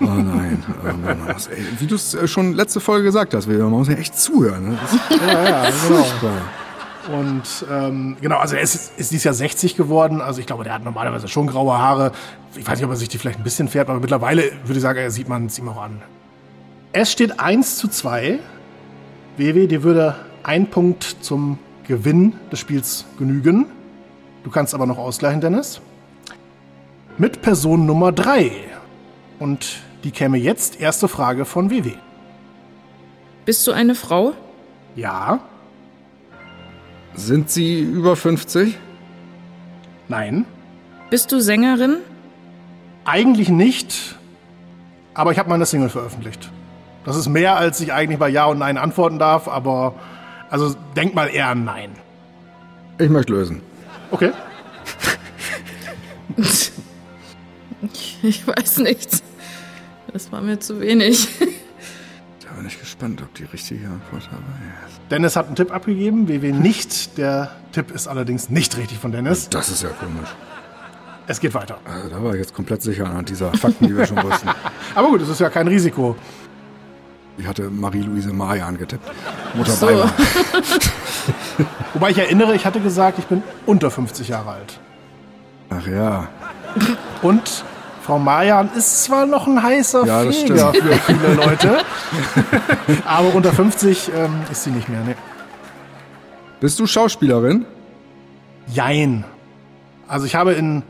Oh nein, oh Mann, das, ey, wie du es äh, schon letzte Folge gesagt hast, man muss ja echt zuhören. Ne? Ist <laughs> Ja, ja, genau. Und ähm, genau, also er ist, ist dieses Jahr 60 geworden. Also ich glaube, der hat normalerweise schon graue Haare. Ich weiß nicht, ob er sich die vielleicht ein bisschen färbt, aber mittlerweile würde ich sagen, er sieht man es ihm auch an. Es steht 1 zu 2. WW, dir würde ein Punkt zum Gewinn des Spiels genügen. Du kannst aber noch ausgleichen, Dennis. Mit Person Nummer 3. Und die käme jetzt erste Frage von WW. Bist du eine Frau? Ja, Sind Sie über 50? nein, Bist du Sängerin? eigentlich nicht, aber ich habe mal eine Single veröffentlicht. Das ist mehr, als ich eigentlich bei Ja und Nein antworten darf, aber also denk mal eher an Nein. Ich möchte lösen. Okay. <laughs> Ich weiß nicht. Das war mir zu wenig. Da bin ich gespannt, ob die richtige Antwort dabei ist. Dennis hat einen Tipp abgegeben, WW nicht. Der Tipp ist allerdings nicht richtig von Dennis. Das ist ja komisch. Es geht weiter. Also, da war ich jetzt komplett sicher anhand dieser Fakten, die wir schon wussten. <laughs> Aber gut, es ist ja kein Risiko. Ich hatte Marie-Louise Maya angetippt. Mutter So. Beimer. <laughs> Wobei ich erinnere, ich hatte gesagt, ich bin unter 50 Jahre alt. Ach ja. Und Frau Mayan ist zwar noch ein heißer Ja, Feger für viele <laughs> Leute, aber unter 50 ähm, ist sie nicht mehr. Ne. Bist du Schauspielerin? Jein. Also ich habe in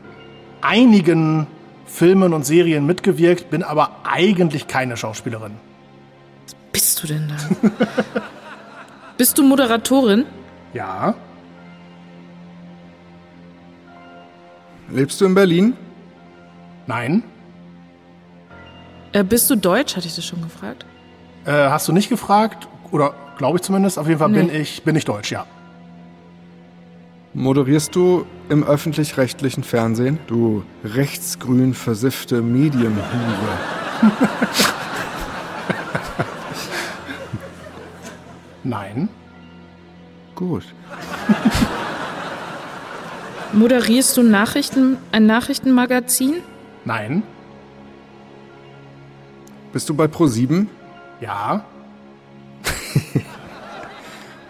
einigen Filmen und Serien mitgewirkt, bin aber eigentlich keine Schauspielerin. Bist du denn da? <laughs> Bist du Moderatorin? Ja, Lebst du in Berlin? Nein. Äh, bist du deutsch? Hatte ich das schon gefragt? Äh, hast du nicht gefragt? Oder glaube ich zumindest. Auf jeden Fall bin Nee. ich bin ich deutsch, ja. Moderierst du im öffentlich-rechtlichen Fernsehen? Du rechtsgrün versiffte Medienhure. <laughs> Nein. Gut. Moderierst du Nachrichten, ein Nachrichtenmagazin? Nein. Bist du bei Pro7? Ja. <laughs>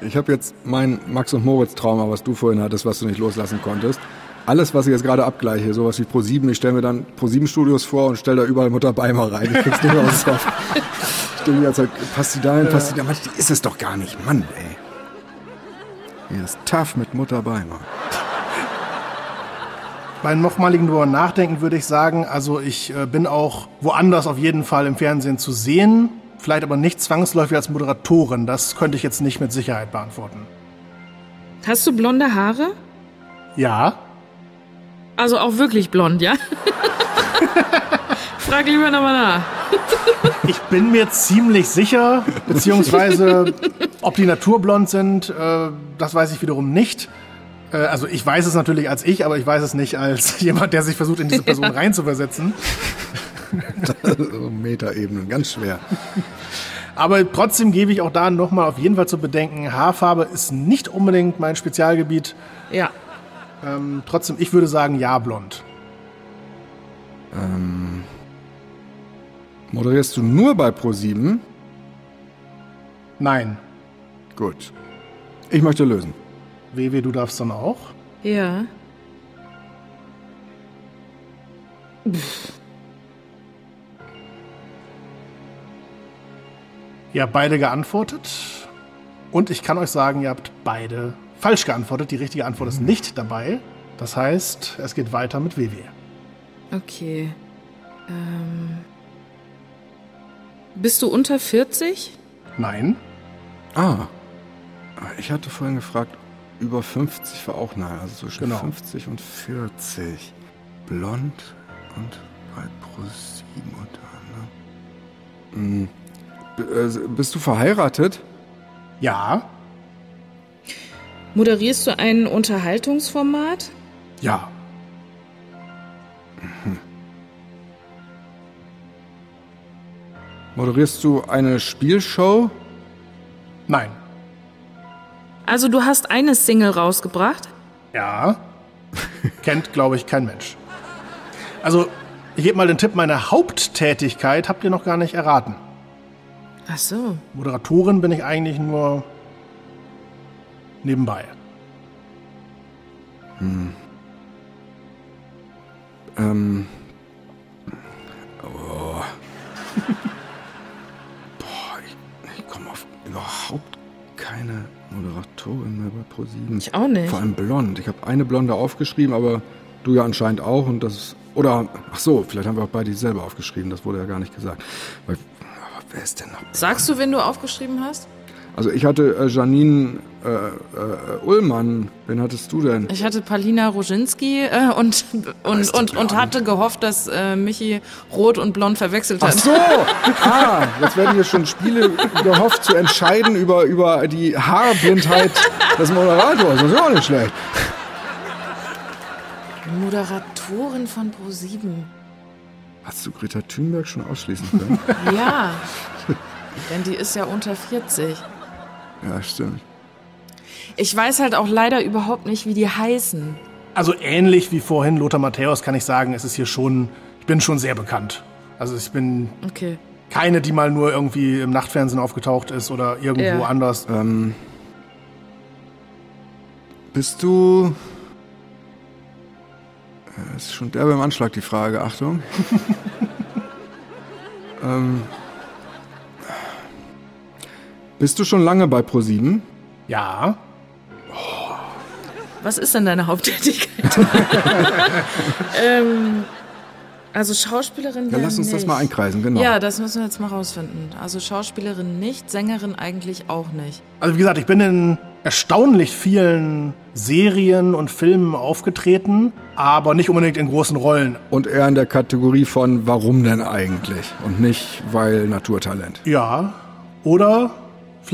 Ich habe jetzt mein Max und Moritz Trauma, was du vorhin hattest, was du nicht loslassen konntest. Alles, was ich jetzt gerade abgleiche, sowas wie Pro7, ich stelle mir dann Pro7 Studios vor und stelle da überall Mutter Beimer rein. Ich krieg's <laughs> nicht mehr aus dem Kopf. Ich stelle die ganze Zeit, passt die dahin, passt die da, die ist es doch gar nicht, Mann, ey. Hier ist tough mit Mutter Beimer. Beim nochmaligen drüber nachdenken würde ich sagen, also ich äh, bin auch woanders auf jeden Fall im Fernsehen zu sehen, vielleicht aber nicht zwangsläufig als Moderatorin. Das könnte ich jetzt nicht mit Sicherheit beantworten. Hast du blonde Haare? Ja, Also auch wirklich blond, ja? <laughs> Frag lieber nochmal nach. ich bin mir ziemlich sicher, beziehungsweise ob die naturblond sind, äh, das weiß ich wiederum nicht. Äh, also ich weiß es natürlich als ich, aber ich weiß es nicht als <laughs> jemand, der sich versucht, in diese Person <laughs> reinzuversetzen. <laughs> Metaebenen, ganz schwer. Aber trotzdem gebe ich auch da nochmal auf jeden Fall zu bedenken, Haarfarbe ist nicht unbedingt mein Spezialgebiet. Ja. Ähm, trotzdem, ich würde sagen, ja, blond. Moderierst du nur bei Pro7? Nein. Gut. Ich möchte lösen. WW, du darfst dann auch. Ja. Ihr habt beide geantwortet. Und ich kann euch sagen, ihr habt beide falsch geantwortet. Die richtige Antwort ist nicht dabei. Das heißt, es geht weiter mit WW. Okay. Ähm. Bist du unter 40? Nein. Ah. Ich hatte vorhin gefragt, über 50 war auch nahe, also zwischen Genau. 50 und 40. Blond und bei Pro7 unter anderem. Hm. B- äh, Bist du verheiratet? Ja. Moderierst du ein Unterhaltungsformat? Ja. Moderierst du eine Spielshow? Nein. Also du hast eine Single rausgebracht? Ja. <laughs> Kennt, glaube ich, kein Mensch. Also, ich gebe mal den Tipp, meine Haupttätigkeit habt ihr noch gar nicht erraten. Ach so. Moderatorin bin ich eigentlich nur nebenbei. Ähm. Oh. <laughs> Boah, ich, ich komme auf überhaupt keine Moderatorin mehr bei ProSieben. Ich auch nicht. Vor allem blond. Ich habe eine Blonde aufgeschrieben, aber du ja anscheinend auch. Und das oder, ach so, vielleicht haben wir auch beide dieselbe aufgeschrieben. Das wurde ja gar nicht gesagt. Weil, aber wer ist denn noch? Sagst du, wen du aufgeschrieben hast? Also ich hatte äh, Janine äh, äh, Ullmann. Wen hattest du denn? Ich hatte Palina Roginski äh, und, und, und, und hatte gehofft, dass äh, Michi rot und blond verwechselt Ach hat. so! Ah, jetzt werden hier schon Spiele gehofft zu entscheiden über, über die Haarblindheit des Moderators. Das ist ja auch nicht schlecht. Moderatorin von Pro7. Hast du Greta Thunberg schon ausschließen können? Ja. <laughs> Denn die ist ja unter 40. ja, stimmt. Ich weiß halt auch leider überhaupt nicht, wie die heißen. Also ähnlich wie vorhin Lothar Matthäus kann ich sagen, es ist hier schon, ich bin schon sehr bekannt. Also ich bin Okay. keine, die mal nur irgendwie im Nachtfernsehen aufgetaucht ist oder irgendwo Ja. anders. Ähm, bist du. Äh, ist schon derbe im Anschlag, die Frage. Achtung. <laughs> ähm, bist du schon lange bei ProSieben? Ja. Was ist denn deine Haupttätigkeit? <laughs> ähm, also Schauspielerin Ja, ja, lass uns nicht. das mal einkreisen, genau. Ja, das müssen wir jetzt mal rausfinden. Also Schauspielerin nicht, Sängerin eigentlich auch nicht. Also wie gesagt, ich bin in erstaunlich vielen Serien und Filmen aufgetreten, aber nicht unbedingt in großen Rollen. Und eher in der Kategorie von warum denn eigentlich? Und nicht weil Naturtalent. Ja. Oder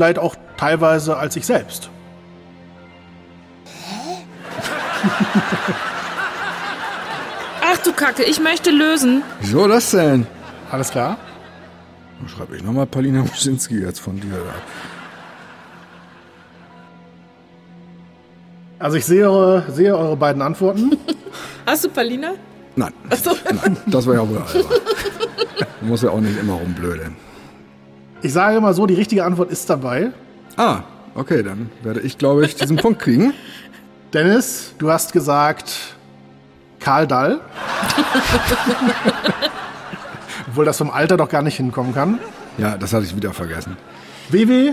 vielleicht auch teilweise als ich selbst. Ach du Kacke, ich möchte lösen. Wieso das denn? Alles klar? Dann schreibe ich nochmal Palina Muschinski jetzt von dir. Also ich sehe eure, sehe eure beiden Antworten. <laughs> Hast du Palina? Nein. Nein, das war ja wohl albern. Muss ja auch nicht immer rumblödeln. Ich sage mal so, die richtige Antwort ist dabei. Ah, okay, dann werde ich, glaube ich, diesen Punkt kriegen. <laughs> Dennis, du hast gesagt Karl Dall. <laughs> Obwohl das vom Alter doch gar nicht hinkommen kann. Ja, das hatte ich wieder vergessen. WW,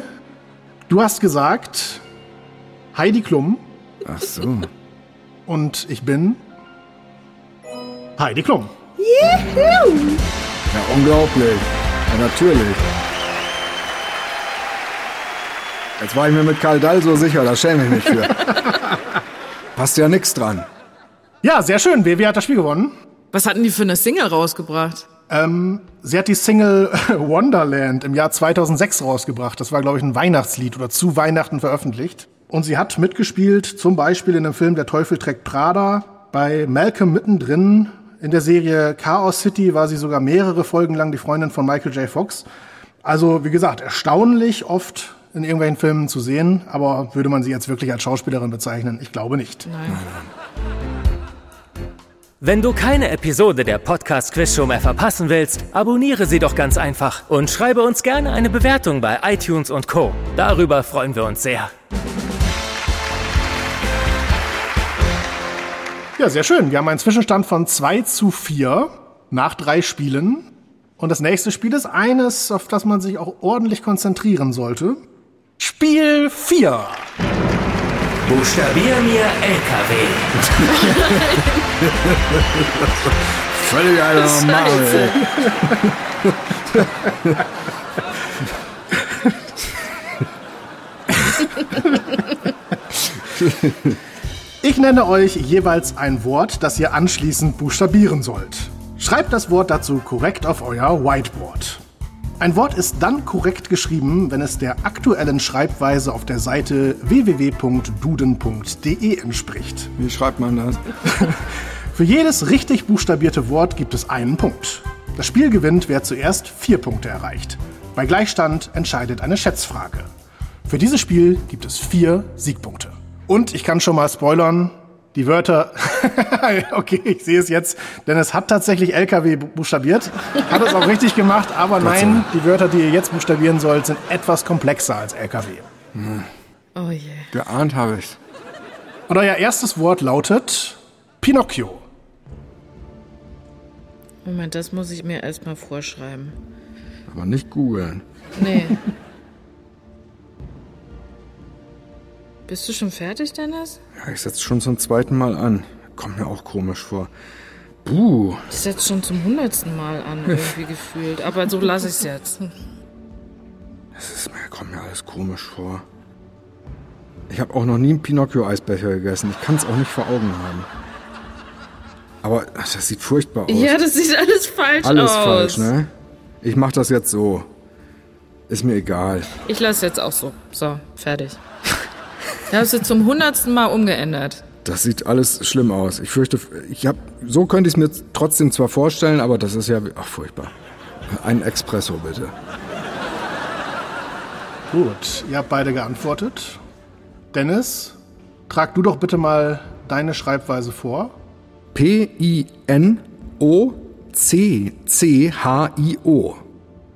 du hast gesagt Heidi Klum Ach so. und ich bin Heidi Klum. Ja, unglaublich. Ja, natürlich. Jetzt war ich mir mit Karl Dall so sicher, da schäme ich mich für. <laughs> Passt ja nix dran. Ja, sehr schön. WW hat das Spiel gewonnen. Was hatten die für eine Single rausgebracht? Ähm, sie hat die Single <laughs> Wonderland im Jahr 2006 rausgebracht. Das war, glaube ich, ein Weihnachtslied oder zu Weihnachten veröffentlicht. Und sie hat mitgespielt, zum Beispiel in dem Film Der Teufel trägt Prada, bei Malcolm mittendrin. In der Serie Chaos City war sie sogar mehrere Folgen lang die Freundin von Michael J. Fox. Also, wie gesagt, erstaunlich oft in irgendwelchen Filmen zu sehen, aber würde man sie jetzt wirklich als Schauspielerin bezeichnen? Ich glaube nicht. Nein. Wenn du keine Episode der Podcast Quiz Show mehr verpassen willst, abonniere sie doch ganz einfach und schreibe uns gerne eine Bewertung bei iTunes und Co. Darüber freuen wir uns sehr. Ja, sehr schön. Wir haben einen Zwischenstand von 2 zu 4 nach drei Spielen. Und das nächste Spiel ist eines, auf das man sich auch ordentlich konzentrieren sollte. Spiel 4. Buchstabier mir LKW. <laughs> Völlig eine Marvel. <laughs> Ich nenne euch jeweils ein Wort, das ihr anschließend buchstabieren sollt. Schreibt das Wort dazu korrekt auf euer Whiteboard. Ein Wort ist dann korrekt geschrieben, wenn es der aktuellen Schreibweise auf der Seite www.duden.de entspricht. Wie schreibt man das? <laughs> Für jedes richtig buchstabierte Wort gibt es einen Punkt. Das Spiel gewinnt, wer zuerst vier Punkte erreicht. Bei Gleichstand entscheidet eine Schätzfrage. Für dieses Spiel gibt es vier Siegpunkte. Und ich kann schon mal spoilern, die Wörter, <laughs> okay, ich sehe es jetzt, denn es hat tatsächlich LKW bu- buchstabiert, hat es auch richtig gemacht, aber nein, die Wörter, die ihr jetzt buchstabieren sollt, sind etwas komplexer als LKW. Oh je. Geahnt habe ich. Und euer erstes Wort lautet Pinocchio. Moment, das muss ich mir erstmal vorschreiben. Aber nicht googeln. Nee. <laughs> Bist du schon fertig, Dennis? Ja, ich setze schon zum zweiten Mal an. Kommt mir auch komisch vor. Buh. Ich setze schon zum hundertsten Mal an, <laughs> irgendwie gefühlt. Aber so lasse ich es jetzt. Mir, kommt mir alles komisch vor. Ich habe auch noch nie einen Pinocchio-Eisbecher gegessen. Ich kann es auch nicht vor Augen haben. Aber ach, das sieht furchtbar aus. Ja, das sieht alles falsch alles aus. falsch, ne? Ich mach das jetzt so. Ist mir egal. Ich lasse jetzt auch so. So, fertig. Habe es jetzt zum hundertsten Mal umgeändert. Das sieht alles schlimm aus. Ich fürchte, ich hab, so könnte ich es mir trotzdem zwar vorstellen, aber das ist ja, ach furchtbar. Ein Espresso bitte. Gut, ihr habt beide geantwortet. Dennis, trag du doch bitte mal deine Schreibweise vor. P-I-N-O-C-C-H-I-O.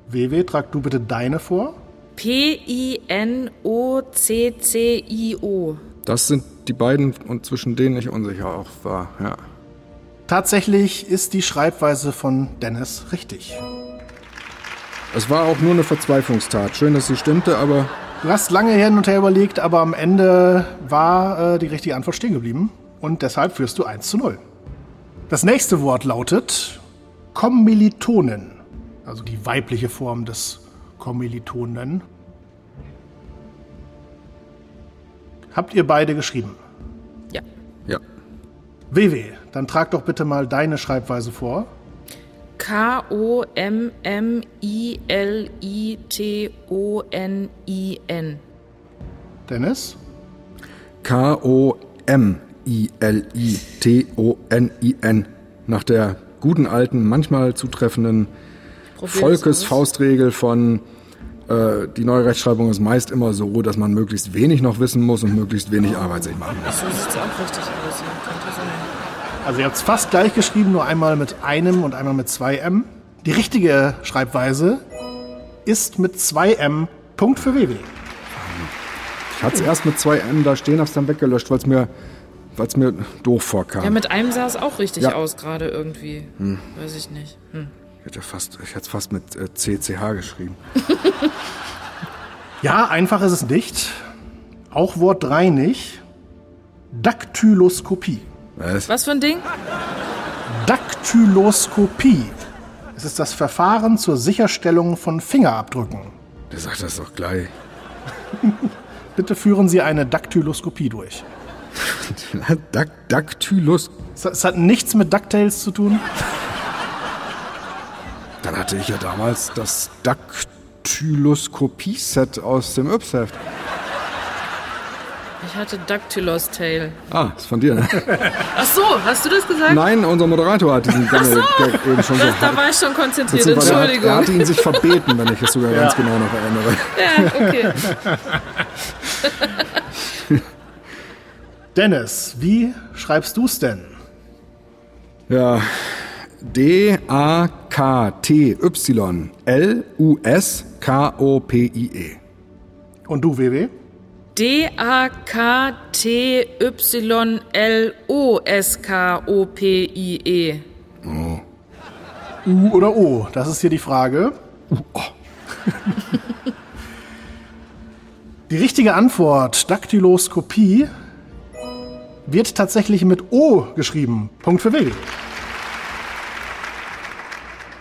WW, trag du bitte deine vor. P-I-N-O-C-C-I-O. Das sind die beiden, und zwischen denen ich unsicher auch war. Ja. Tatsächlich ist die Schreibweise von Dennis richtig. Es war auch nur eine Verzweiflungstat. Schön, dass sie stimmte, aber Du hast lange hin und her überlegt, aber am Ende war äh, die richtige Antwort stehen geblieben. Und deshalb führst du 1 zu 0. Das nächste Wort lautet Kommilitonen. Also die weibliche Form des Kommilitonen. Habt ihr beide geschrieben? Ja. ja. WW, dann trag doch bitte mal deine Schreibweise vor. K-O-M-M-I-L-I-T-O-N-I-N. Dennis? K-O-M-I-L-I-T-O-N-I-N. Nach der guten alten, manchmal zutreffenden Probier's Volkesfaustregel von äh, die neue Rechtschreibung ist meist immer so, dass man möglichst wenig noch wissen muss und möglichst wenig Arbeit sich machen muss. So sieht's auch richtig aus. Ja. Könnte sein. Also ihr habt es fast gleich geschrieben, nur einmal mit einem und einmal mit zwei M. Die richtige Schreibweise ist mit zwei M. Punkt für WW. Ich hatte es erst mit zwei M da stehen, hab's dann weggelöscht, weil es mir, weil's mir doof vorkam. Ja, mit einem sah es auch richtig Ja. aus gerade irgendwie. Weiß ich nicht. Hm. Ich hätte fast, ich hätte es fast mit äh, CCH geschrieben. <laughs> Ja, einfach ist es nicht. Auch Wort 3 nicht. Daktyloskopie. Was? Was für ein Ding? Daktyloskopie. Es ist das Verfahren zur Sicherstellung von Fingerabdrücken. Der sagt das doch gleich. <laughs> Bitte führen Sie eine Daktyloskopie durch. <laughs> Dak Daktylus. Es- Es hat nichts mit DuckTales zu tun. Dann hatte ich ja damals das Daktyloskopie-Set aus dem Yps-Heft. Ich hatte Dactylos Tail. Ah, ist von dir, ne? Ach so, hast du das gesagt? Nein, unser Moderator hat diesen Gammel Gag eben schon so da war ich schon konzentriert. Beziehungsweise er hat- Er Entschuldigung. hatte ihn sich verbeten, wenn ich es sogar ganz genau noch erinnere. Ja, okay. <laughs> Dennis, wie schreibst du's denn? Ja, D-A-K-T-Y-L-U-S-K-O-P-I-E. Und du, WW? D-A-K-T-Y-L-O-S-K-O-P-I-E. U oder O? Das ist hier die Frage. <laughs> Die richtige Antwort, Daktyloskopie, wird tatsächlich mit O geschrieben. Punkt für WW.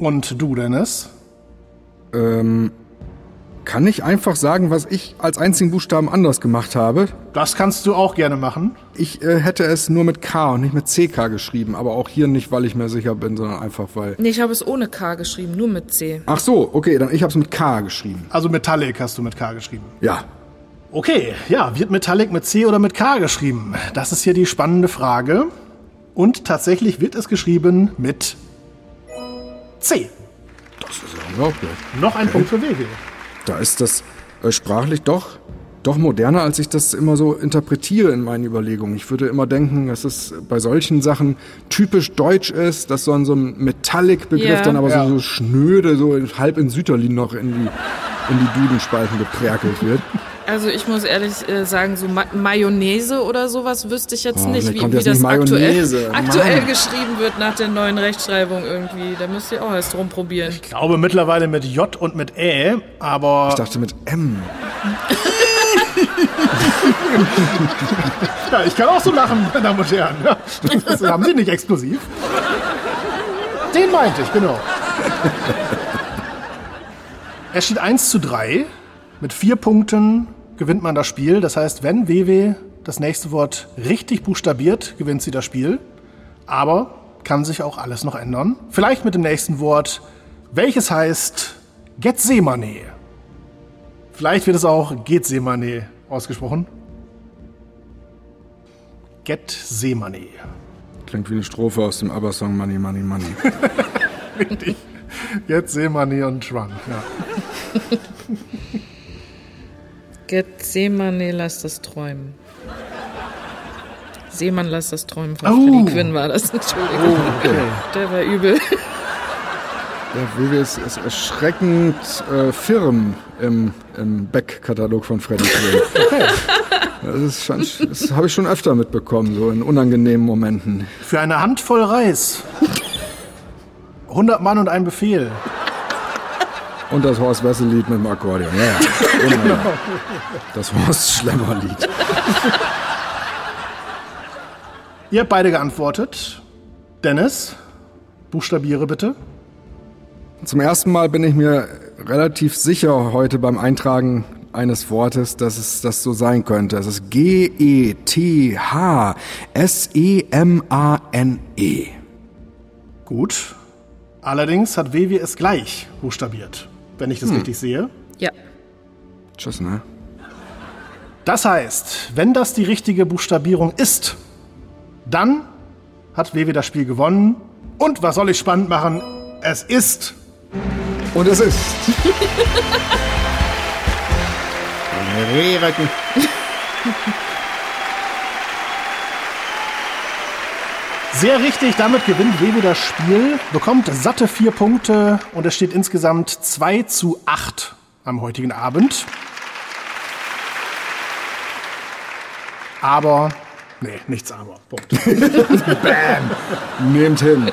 Und du, Dennis? Ähm, kann ich einfach sagen, was ich als einzigen Buchstaben anders gemacht habe? Das kannst du auch gerne machen. Ich äh, hätte es nur mit K und nicht mit CK geschrieben, aber auch hier nicht, weil ich mir sicher bin, sondern einfach weil. Nee, ich habe es ohne K geschrieben, nur mit C. Ach so, okay, dann ich habe es mit K geschrieben. Also Metallic hast du mit K geschrieben. Ja. Okay, ja, wird Metallic mit C oder mit K geschrieben? Das ist hier die spannende Frage. Und tatsächlich wird es geschrieben mit C. Das ist ja unglaublich. Noch ein Punkt für WW. Da ist das äh, sprachlich doch doch moderner, als ich das immer so interpretiere in meinen Überlegungen. Ich würde immer denken, dass es bei solchen Sachen typisch deutsch ist, dass so ein, so ein Metallic-Begriff Ja. dann aber Ja. so, so schnöde, so halb in Sütterlin noch in die, in die Dudenspalten gepräkelt wird. Also ich muss ehrlich äh, sagen, so Ma Mayonnaise oder sowas wüsste ich jetzt Oh, nicht, wie, wie jetzt das nicht Mayonnaise. <laughs> aktuell, aktuell geschrieben wird nach der neuen Rechtschreibung irgendwie. Da müsst ihr auch erst drum probieren. Ich glaube mittlerweile mit J und mit Ä, aber Ich dachte mit M. <laughs> ja, ich kann auch so lachen, meine Damen <laughs> und Herren. Das haben Sie nicht exklusiv. Den meinte ich, genau. Es steht 1 zu 3. Mit vier Punkten gewinnt man das Spiel. Das heißt, wenn WW das nächste Wort richtig buchstabiert, gewinnt sie das Spiel. Aber kann sich auch alles noch ändern. Vielleicht mit dem nächsten Wort, welches heißt Getsemane. Vielleicht wird es auch Getsemane ausgesprochen. Getsemane. Klingt wie eine Strophe aus dem ABBA-Song Money, Money, Money. <laughs> Richtig. Getsemane und Drunk. Ja. <laughs> Gethsemane, lass das träumen. Seemann, lass das träumen von Oh. Freddy Quinn war das. <laughs> Entschuldigung. Der war übel. Der WW ist, ist erschreckend äh, firm im, im Back-Katalog von Freddy Quinn. Das, ist schon, das habe ich schon öfter mitbekommen, so in unangenehmen Momenten. Für eine Handvoll Reis. 100 Mann und ein Befehl. Und das Horst Wessel-Lied mit dem Akkordeon. Ja, ja. Wunderbar. Das Horst Schlemmer-Lied. Ihr habt beide geantwortet. Dennis, buchstabiere bitte. Zum ersten Mal bin ich mir relativ sicher heute beim Eintragen eines Wortes, dass es das so sein könnte. Es ist E G-E-T-H-S-E-M-A-N-E. Gut. Allerdings hat Wevi es gleich buchstabiert, wenn ich das richtig sehe. Ja. Tschüss, ne? Das heißt, wenn das die richtige Buchstabierung ist, dann hat Wevi das Spiel gewonnen. Und was soll ich spannend machen? Es ist Und es ist. <laughs> Rehrecken. <laughs> Sehr richtig, damit gewinnt Wewe das Spiel, bekommt satte vier Punkte und es steht insgesamt 2 zu 8 am heutigen Abend. Aber, nee, nichts aber. Punkt. <laughs> Nehmt hin.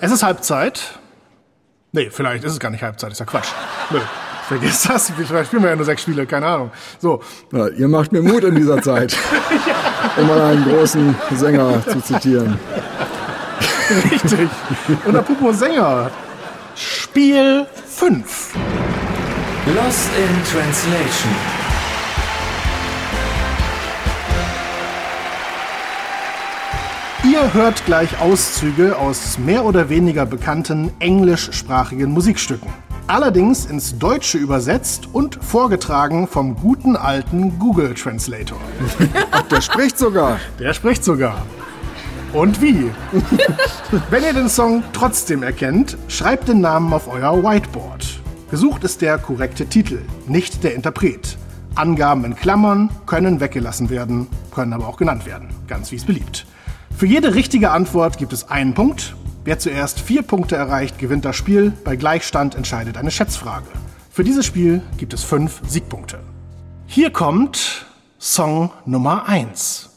Es ist Halbzeit. Nee, vielleicht ist es gar nicht Halbzeit, ist ja Quatsch. Nö, vergiss das, vielleicht spielen wir ja nur sechs Spiele, keine Ahnung. So, Na, ihr macht mir Mut in dieser Zeit. <laughs> Um mal einen großen Sänger zu zitieren. richtig. Und apropos Sänger. Spiel 5. Lost in Translation. Ihr hört gleich Auszüge aus mehr oder weniger bekannten englischsprachigen Musikstücken. Allerdings ins Deutsche übersetzt und vorgetragen vom guten alten Google Translator. <laughs> Der spricht sogar. Der spricht sogar. Und wie? <laughs> Wenn ihr den Song trotzdem erkennt, schreibt den Namen auf euer Whiteboard. Gesucht ist der korrekte Titel, nicht der Interpret. Angaben in Klammern können weggelassen werden, können aber auch genannt werden, ganz wie es beliebt. Für jede richtige Antwort gibt es einen Punkt. Wer zuerst vier Punkte erreicht, gewinnt das Spiel. Bei Gleichstand entscheidet eine Schätzfrage. Für dieses Spiel gibt es fünf Siegpunkte. Hier kommt Song Nummer 1.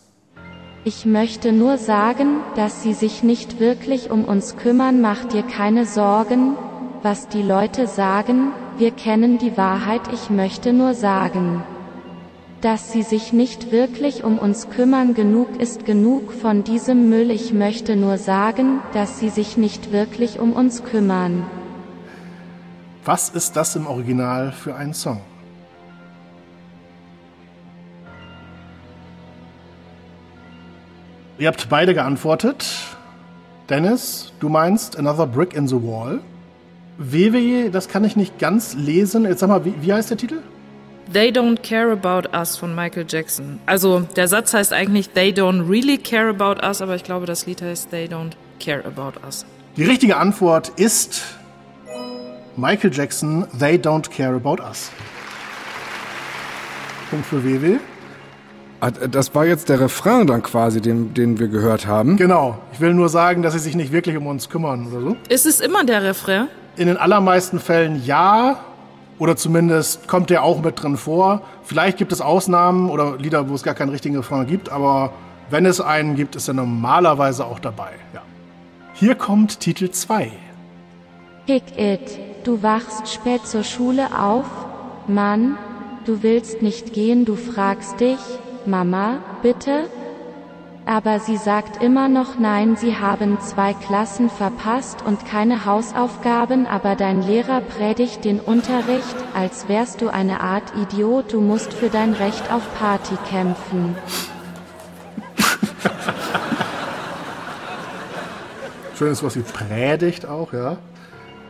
Ich möchte nur sagen, dass sie sich nicht wirklich um uns kümmern, mach dir keine Sorgen, was die Leute sagen, wir kennen die Wahrheit, ich möchte nur sagen, dass sie sich nicht wirklich um uns kümmern, genug ist genug von diesem Müll, ich möchte nur sagen, dass sie sich nicht wirklich um uns kümmern. Was ist das im Original für ein Song? Ihr habt beide geantwortet. Dennis, du meinst Another Brick in the Wall. WWE, das kann ich nicht ganz lesen. Jetzt sag mal, wie, wie heißt der Titel? They Don't Care About Us von Michael Jackson. Also der Satz heißt eigentlich They Don't Really Care About Us, aber ich glaube, das Lied heißt They Don't Care About Us. Die richtige Antwort ist Michael Jackson, They Don't Care About Us. Punkt für WW. Ah, Das war jetzt der Refrain dann quasi, den, den wir gehört haben. Genau. Ich will nur sagen, dass sie sich nicht wirklich um uns kümmern oder so. Ist es immer der Refrain? In den allermeisten Fällen ja. Oder zumindest kommt der auch mit drin vor. Vielleicht gibt es Ausnahmen oder Lieder, wo es gar keinen richtigen Refrain gibt, aber wenn es einen gibt, ist er normalerweise auch dabei. Ja. Hier kommt Titel 2. Pick it, du wachst spät zur Schule auf. Mann, du willst nicht gehen, du fragst dich, Mama, bitte? Aber sie sagt immer noch nein, sie haben zwei Klassen verpasst und keine Hausaufgaben, aber dein Lehrer predigt den Unterricht, als wärst du eine Art Idiot, du musst für dein Recht auf Party kämpfen. <laughs> Schönes was wie Predigt auch, ja.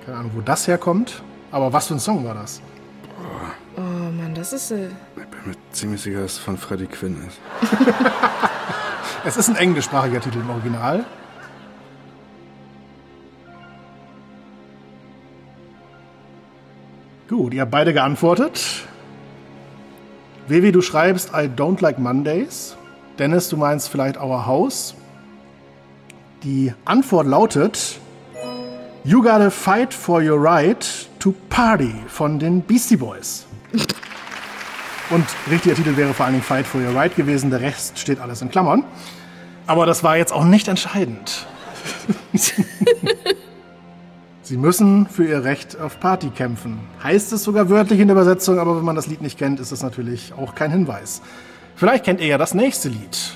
Keine Ahnung, wo das herkommt. Aber was für ein Song war das? Oh Mann, das ist. Äh, Ich bin mir ziemlich sicher, dass es von Freddie Quinn ist. <laughs> Es ist ein englischsprachiger Titel im Original. Gut, ihr habt beide geantwortet. Vivi, du schreibst I don't like Mondays. Dennis, du meinst vielleicht Our House. Die Antwort lautet You gotta fight for your right to party von den Beastie Boys. Und richtiger Titel wäre vor allen Dingen Fight for Your Right gewesen. Der Rest steht alles in Klammern. Aber das war jetzt auch nicht entscheidend. <laughs> Sie müssen für ihr Recht auf Party kämpfen. Heißt es sogar wörtlich in der Übersetzung, aber wenn man das Lied nicht kennt, ist das natürlich auch kein Hinweis. Vielleicht kennt ihr ja das nächste Lied.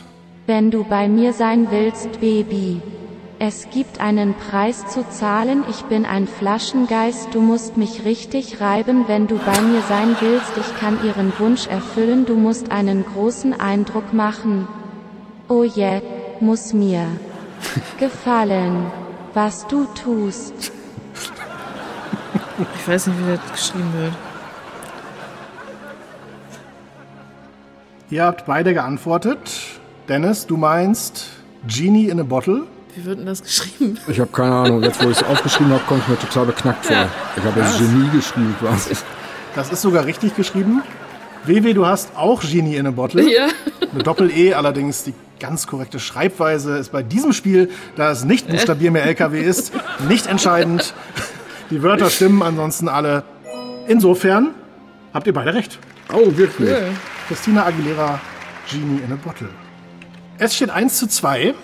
Wenn du bei mir sein willst, Baby. Es gibt einen Preis zu zahlen, ich bin ein Flaschengeist, du musst mich richtig reiben, wenn du bei mir sein willst, ich kann ihren Wunsch erfüllen, du musst einen großen Eindruck machen. Oh yeah, muss mir gefallen, was du tust. ich weiß nicht, wie das geschrieben wird. Ihr habt beide geantwortet. Dennis, du meinst Genie in a Bottle. Wie wird denn das geschrieben? Ich habe keine Ahnung. Jetzt, wo ich es aufgeschrieben habe, kommt es mir total beknackt vor. Ich habe ja Genie geschrieben quasi. Das ist sogar richtig geschrieben. WW, du hast auch Genie in a Bottle. Ja. Eine Doppel-E, allerdings die ganz korrekte Schreibweise ist bei diesem Spiel, da es nicht Buchstabier mehr LKW ist, nicht entscheidend. Die Wörter stimmen ansonsten alle. Insofern habt ihr beide recht. Oh, wirklich? Christina Aguilera, Genie in a Bottle. Es steht 1 zu 2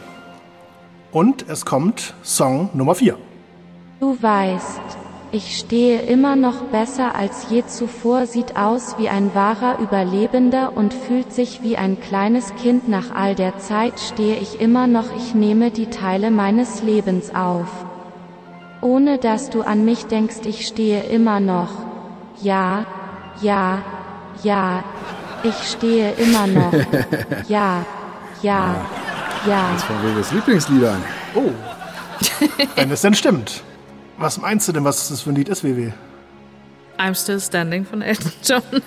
und es kommt Song Nummer 4. Du weißt, ich stehe immer noch besser als je zuvor, sieht aus wie ein wahrer Überlebender und fühlt sich wie ein kleines Kind. Nach all der Zeit stehe ich immer noch, ich nehme die Teile meines Lebens auf. Ohne dass du an mich denkst, ich stehe immer noch. Ja, ja, ja, ich stehe immer noch. <laughs> Ja, ja, ja. Das war wohl das Lieblingslieder. Oh, wenn es denn stimmt. Was meinst du denn, was das für ein Lied ist, WW? I'm Still Standing von Elton John. <laughs>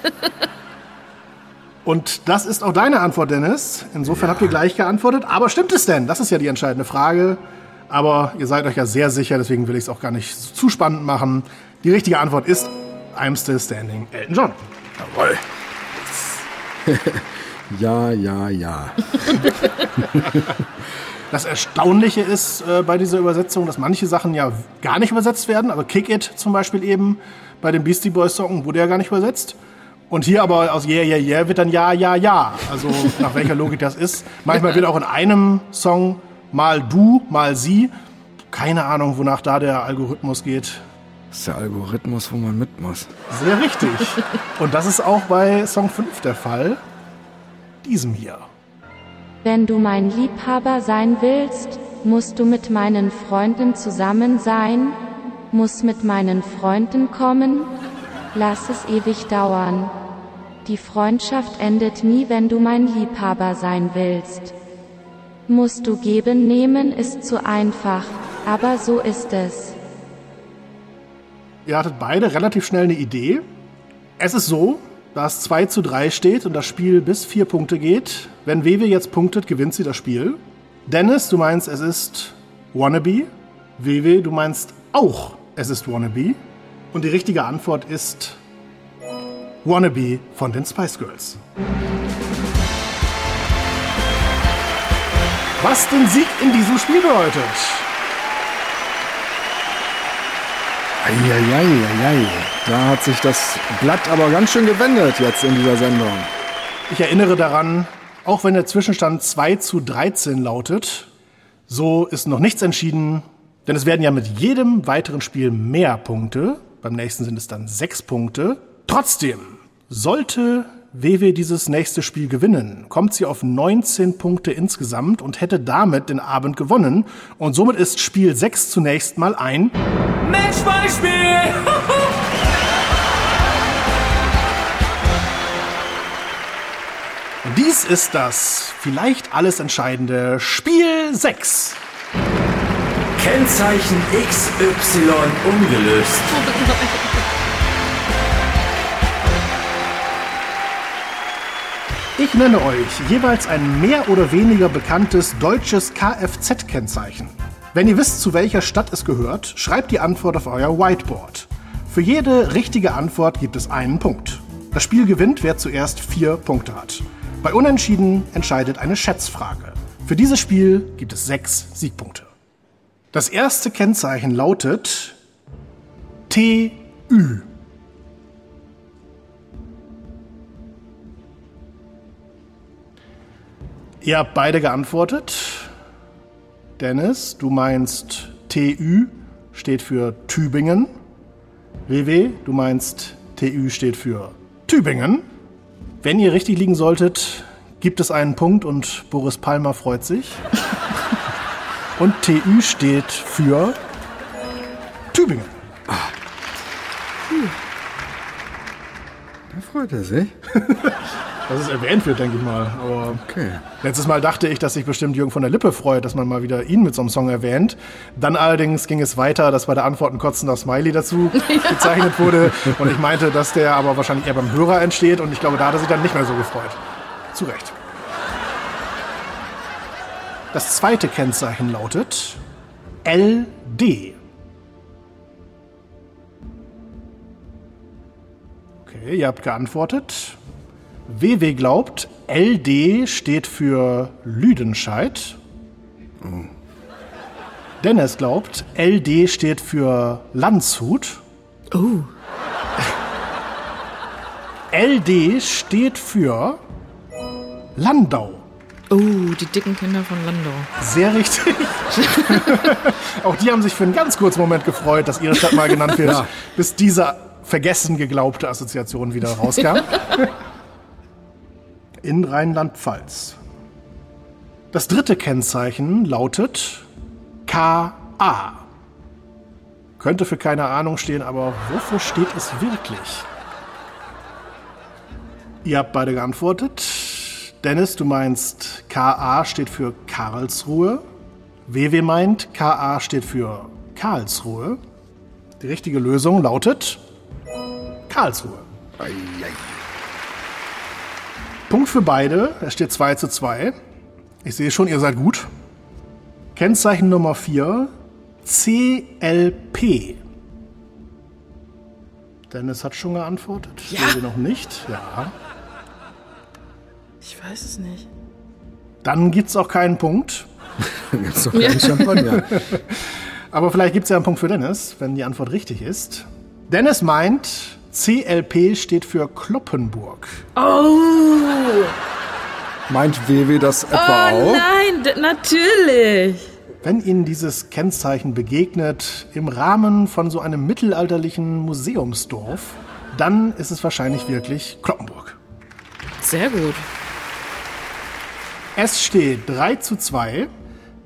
Und das ist auch deine Antwort, Dennis. Insofern habt ihr gleich geantwortet. Aber stimmt es denn? Das ist ja die entscheidende Frage. Aber ihr seid euch ja sehr sicher, deswegen will ich es auch gar nicht zu spannend machen. Die richtige Antwort ist I'm Still Standing, Elton John. Jawohl. <laughs> Ja, ja, ja. <laughs> Das Erstaunliche ist äh, bei dieser Übersetzung, dass manche Sachen ja gar nicht übersetzt werden. Also Kick It zum Beispiel eben bei dem Beastie Boys Song wurde ja gar nicht übersetzt. Und hier aber aus Yeah, Yeah, Yeah wird dann Ja, Ja, Ja. Also nach welcher Logik das ist. Manchmal wird auch in einem Song mal du, mal sie. Keine Ahnung, wonach da der Algorithmus geht. Das ist der Algorithmus, wo man mit muss. Sehr richtig. Und das ist auch bei Song 5 der Fall. Diesem hier. Wenn du mein Liebhaber sein willst, musst du mit meinen Freunden zusammen sein, muss mit meinen Freunden kommen, lass es ewig dauern. Die Freundschaft endet nie, wenn du mein Liebhaber sein willst. Musst du geben, nehmen ist zu einfach, aber so ist es. Ihr hattet beide relativ schnell eine Idee. Es ist so, da es 2 zu 3 steht und das Spiel bis 4 Punkte geht. Wenn Wewe jetzt punktet, gewinnt sie das Spiel. Dennis, du meinst, es ist Wannabe. Wewe, du meinst auch, es ist Wannabe. Und die richtige Antwort ist Wannabe von den Spice Girls. Was den Sieg in diesem Spiel bedeutet. Eieieiei. Da hat sich das Blatt aber ganz schön gewendet jetzt in dieser Sendung. Ich erinnere daran, auch wenn der Zwischenstand 2 zu 13 lautet, so ist noch nichts entschieden, denn es werden ja mit jedem weiteren Spiel mehr Punkte. Beim nächsten sind es dann sechs Punkte. Trotzdem, sollte WW dieses nächste Spiel gewinnen, kommt sie auf 19 Punkte insgesamt und hätte damit den Abend gewonnen. Und somit ist Spiel 6 zunächst mal ein Matchbeispiel! <laughs> Dies ist das vielleicht alles entscheidende Spiel 6. Kennzeichen XY ungelöst. <laughs> Ich nenne euch jeweils ein mehr oder weniger bekanntes deutsches Kfz-Kennzeichen. Wenn ihr wisst, zu welcher Stadt es gehört, schreibt die Antwort auf euer Whiteboard. Für jede richtige Antwort gibt es einen Punkt. Das Spiel gewinnt, wer zuerst vier Punkte hat. Bei Unentschieden entscheidet eine Schätzfrage. Für dieses Spiel gibt es sechs Siegpunkte. Das erste Kennzeichen lautet TÜ. Ihr habt beide geantwortet. Dennis, du meinst TÜ steht für Tübingen. WW, du meinst TÜ steht für Tübingen. Wenn ihr richtig liegen solltet, gibt es einen Punkt und Boris Palmer freut sich. <laughs> Und TÜ steht für Tübingen. Da freut er sich. <laughs> Dass es erwähnt wird, denke ich mal. Aber Okay. letztes Mal dachte ich, dass sich bestimmt Jürgen von der Lippe freut, dass man mal wieder ihn mit so einem Song erwähnt. Dann allerdings ging es weiter, dass bei der Antwort ein kotzender Smiley dazu <laughs> gezeichnet wurde. Und ich meinte, dass der aber wahrscheinlich eher beim Hörer entsteht. Und ich glaube, da hat er sich dann nicht mehr so gefreut. Zu Recht. Das zweite Kennzeichen lautet LD. Okay, ihr habt geantwortet. WW glaubt, LD steht für Lüdenscheid. Dennis glaubt, LD steht für Landshut. Oh. LD steht für Landau. Oh, die dicken Kinder von Landau. Sehr richtig. <laughs> Auch die haben sich für einen ganz kurzen Moment gefreut, dass ihre Stadt mal genannt wird, Ja. bis diese vergessen geglaubte Assoziation wieder rauskam. <laughs> In Rheinland-Pfalz. Das dritte Kennzeichen lautet KA. Könnte für keine Ahnung stehen, aber wofür steht es wirklich? Ihr habt beide geantwortet. Dennis, du meinst KA steht für Karlsruhe. WW meint KA steht für Karlsruhe. Die richtige Lösung lautet Karlsruhe. Punkt für beide. Es steht 2 zu 2. Ich sehe schon, ihr seid gut. Kennzeichen Nummer 4. CLP. Dennis hat schon geantwortet. Ja. WW noch nicht. Ja. Ich weiß es nicht. Dann gibt's auch keinen Punkt. <laughs> Gibt's doch keinen Champagner. Aber vielleicht gibt's ja einen Punkt für Dennis, wenn die Antwort richtig ist. Dennis meint, CLP steht für Kloppenburg. Oh, Meint WW das etwa oh auch? nein, natürlich. Wenn Ihnen dieses Kennzeichen begegnet im Rahmen von so einem mittelalterlichen Museumsdorf, dann ist es wahrscheinlich wirklich Kloppenburg. Sehr gut. Es steht 3 zu 2.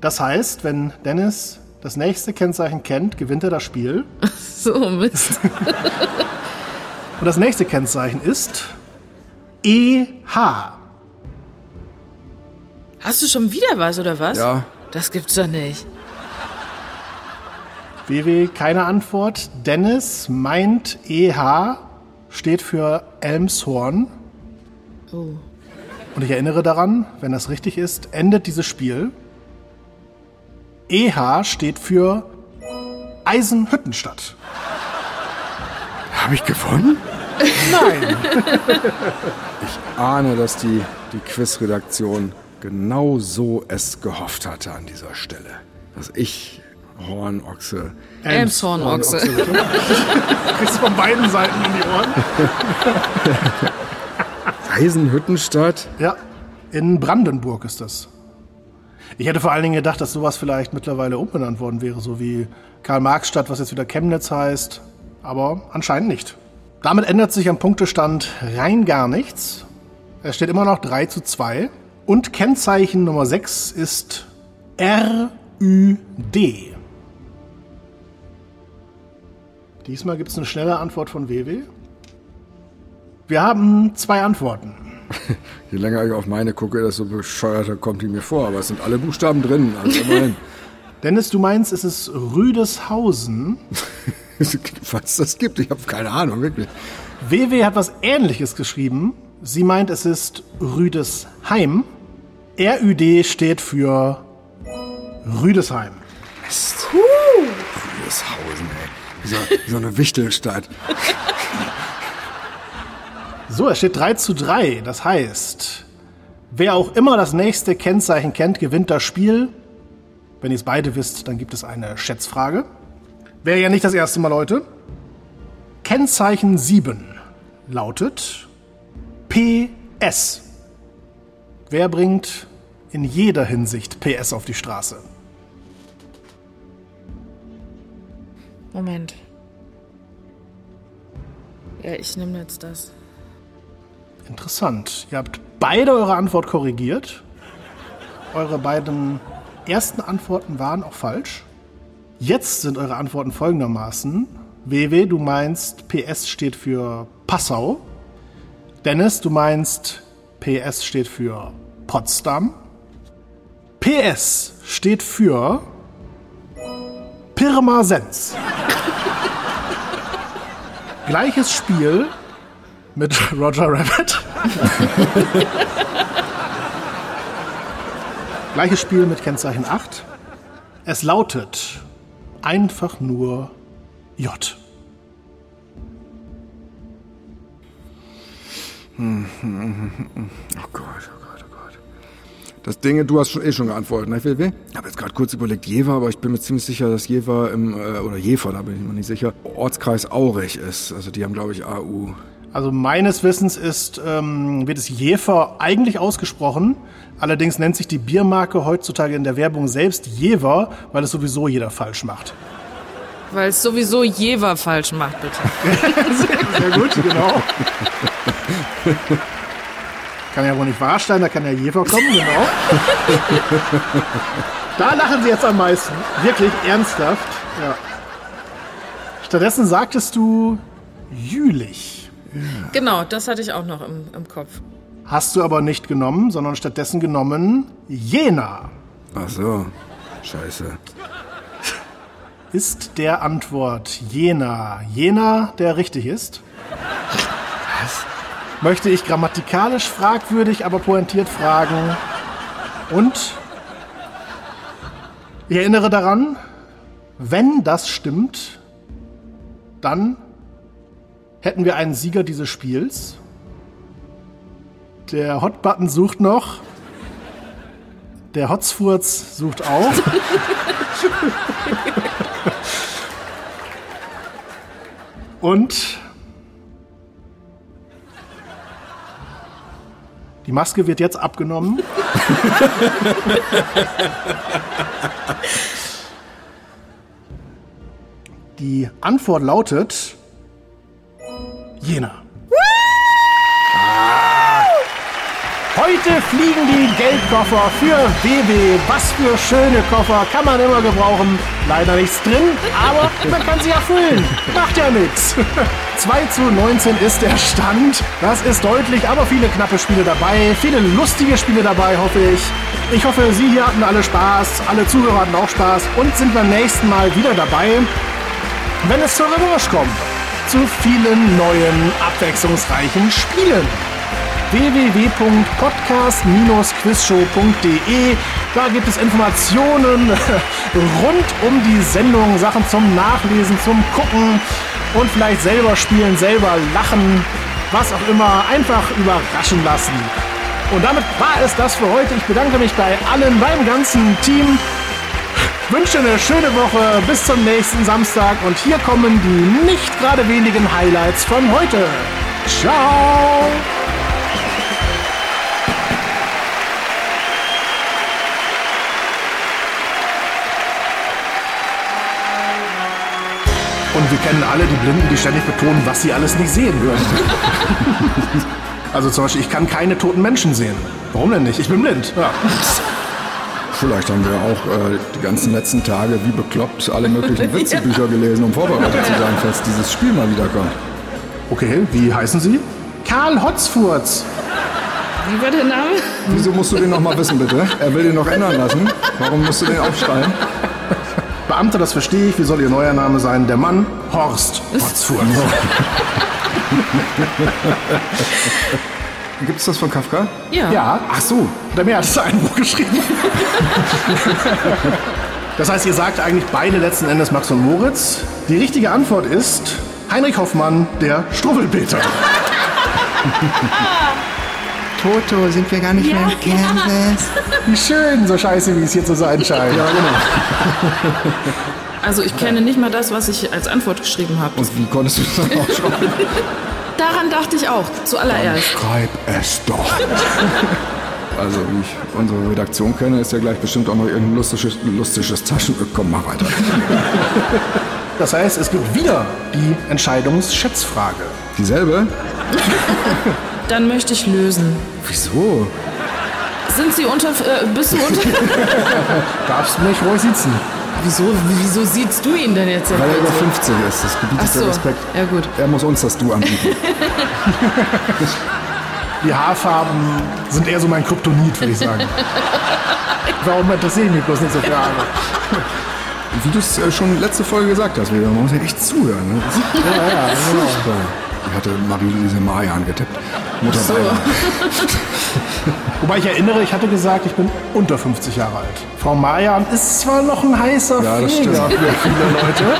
Das heißt, wenn Dennis das nächste Kennzeichen kennt, gewinnt er das Spiel. <laughs> So, Mist. <laughs> Und das nächste Kennzeichen ist EH. Hast du schon wieder was, oder was? Ja. Das gibt's doch nicht. WW, keine Antwort. Dennis meint EH steht für Elmshorn. Oh. Und ich erinnere daran, wenn das richtig ist, endet dieses Spiel. EH steht für Eisenhüttenstadt. Habe ich gewonnen? Nein. <laughs> Ich ahne, dass die, die Quizredaktion genau so es gehofft hatte an dieser Stelle. Dass ich, Hornochse, Elmshornochse. <laughs> Kriegst von beiden Seiten in die Ohren. <laughs> Eisenhüttenstadt, Ja, in Brandenburg ist das. Ich hätte vor allen Dingen gedacht, dass sowas vielleicht mittlerweile umbenannt worden wäre, so wie Karl-Marx-Stadt, was jetzt wieder Chemnitz heißt. Aber anscheinend nicht. Damit ändert sich am Punktestand rein gar nichts. Es steht immer noch 3 zu 2. Und Kennzeichen Nummer 6 ist RÜD. Diesmal gibt es eine schnelle Antwort von WW. Wir haben zwei Antworten. <laughs> Je länger ich auf meine gucke, desto bescheuerter kommt die mir vor. Aber es sind alle Buchstaben drin. Also. <laughs> Dennis, du meinst, es ist Rüdeshausen. <laughs> <laughs> Was das gibt, ich habe keine Ahnung, wirklich. WW hat was Ähnliches geschrieben. Sie meint, es ist Rüdesheim. RÜD steht für Rüdesheim. Rüdeshausen, ey. So, wie so eine Wichtelstadt. So, es steht 3 zu 3. Das heißt, wer auch immer das nächste Kennzeichen kennt, gewinnt das Spiel. Wenn ihr es beide wisst, dann gibt es eine Schätzfrage. Wäre ja nicht das erste Mal, Leute. Kennzeichen 7 lautet PS. Wer bringt in jeder Hinsicht PS auf die Straße? Moment. Ja, ich nehme jetzt das. Interessant. Ihr habt beide eure Antwort korrigiert. Eure beiden ersten Antworten waren auch falsch. Jetzt sind eure Antworten folgendermaßen. WW, du meinst, PS steht für Passau. Dennis, du meinst, PS steht für Potsdam. PS steht für Pirmasens. <laughs> Gleiches Spiel mit <laughs> Roger Rabbit. <laughs> Gleiches Spiel mit Kennzeichen 8. Es lautet einfach nur J. Oh Gott, oh Gott, oh Gott. Das Ding, du hast schon, eh schon geantwortet, ne? Ich habe jetzt gerade kurz überlegt, Jever, aber ich bin mir ziemlich sicher, dass Jever im, äh, oder Jever, da bin ich mir nicht sicher, Ortskreis Aurich ist. Also die haben, glaube ich, AU. Also meines Wissens ist, ähm, wird es Jever eigentlich ausgesprochen. Allerdings nennt sich die Biermarke heutzutage in der Werbung selbst Jever, weil es sowieso jeder falsch macht. Weil es sowieso Jever falsch macht, bitte. <laughs> Sehr gut, genau. Kann ja wohl nicht wahr sein, da kann ja Jever kommen, genau. Da lachen sie jetzt am meisten. Wirklich ernsthaft. Ja. Stattdessen sagtest du Jülich. Genau, das hatte ich auch noch im, im Kopf. Hast du aber nicht genommen, sondern stattdessen genommen Jena. Ach so, scheiße. Ist der Antwort Jena Jena, der richtig ist? Was? Möchte ich grammatikalisch fragwürdig, aber pointiert fragen. Und ich erinnere daran, wenn das stimmt, dann hätten wir einen Sieger dieses Spiels. Der Hotbutton sucht noch. Der Hotzfurz sucht auch. <laughs> Und die Maske wird jetzt abgenommen. <laughs> Die Antwort lautet Jena. Ah. Heute fliegen die Geldkoffer für WW. Was für schöne Koffer kann man immer gebrauchen. Leider nichts drin, aber man kann sie erfüllen. Macht ja nichts. <laughs> 2 zu 19 ist der Stand. Das ist deutlich, aber viele knappe Spiele dabei. Viele lustige Spiele dabei, hoffe ich. Ich hoffe, Sie hier hatten alle Spaß. Alle Zuhörer hatten auch Spaß und sind beim nächsten Mal wieder dabei, wenn es zur Revanche kommt. Zu vielen neuen, abwechslungsreichen Spielen www.podcast-quizshow.de. Da gibt es Informationen <laughs> rund um die Sendung, Sachen zum Nachlesen, zum Gucken. und vielleicht selber spielen, selber lachen, was auch immer, einfach überraschen lassen. Und damit war es das für heute. Ich bedanke mich bei allen, beim ganzen Team. Wünsche eine schöne Woche. Bis zum nächsten Samstag. Und hier kommen die nicht gerade wenigen Highlights von heute. Ciao! Und wir kennen alle die Blinden, die ständig betonen, was sie alles nicht sehen würden. <laughs> also zum Beispiel, ich kann keine toten Menschen sehen. Warum denn nicht? Ich bin blind. Ja. Vielleicht haben wir auch äh, die ganzen letzten Tage wie bekloppt alle möglichen <laughs> Witzebücher gelesen, um vorbereitet zu sein, falls dieses Spiel mal wiederkommt. Okay, wie heißen Sie? Karl Hotzfurz. Wie war der Name? Wieso musst du den noch mal wissen, bitte? Er will den noch ändern lassen. Warum musst du den aufschreiben? Beamte, das verstehe ich. Wie soll Ihr neuer Name sein? Der Mann Horst Hotzfurz. <laughs> <laughs> Gibt es das von Kafka? Ja. Ja, ach so. Der Meer hat ein Buch geschrieben. <laughs> das heißt, ihr sagt eigentlich beide letzten Endes Max und Moritz. Die richtige Antwort ist Heinrich Hoffmann, der Struwwelpeter. <laughs> Toto, sind wir gar nicht mehr in Kansas? Wie schön, so scheiße, wie es hier zu sein scheint. Ja, genau. Also ich kenne nicht mal das, was ich als Antwort geschrieben habe. Und wie konntest du das dann aufschreiben? <laughs> Daran dachte ich auch, zuallererst. Schreib es doch. <laughs> Also, wie ich unsere Redaktion kenne, ist ja gleich bestimmt auch noch irgendein lustiges, lustiges Taschen... Komm, mach weiter. <laughs> Das heißt, es gibt wieder die Entscheidungsschätzfrage. Dieselbe? <laughs> Dann möchte ich lösen. Wieso? Sind Sie unter... Äh, bist du unter... Darfst mich ruhig sitzen. Wieso, wieso siehst du ihn denn jetzt? Weil er über 50 ist. Das gebietet so, der Respekt. ja gut. Er muss uns das Du anbieten. <laughs> Die Haarfarben sind eher so mein Kryptonit, würde ich sagen. Warum interessiere ich mich bloß nicht so für Haare? Wie du es äh, schon letzte Folge gesagt hast, man muss ja echt zuhören. Ne? Ja, ja, genau. <laughs> Ich hatte Marie-Louise Mayan getippt. Mutter So. <laughs> Wobei ich erinnere, ich hatte gesagt, ich bin unter 50 Jahre alt. Frau Mayan ist zwar noch ein heißer Ja, das Pfleger stimmt. für viele Leute,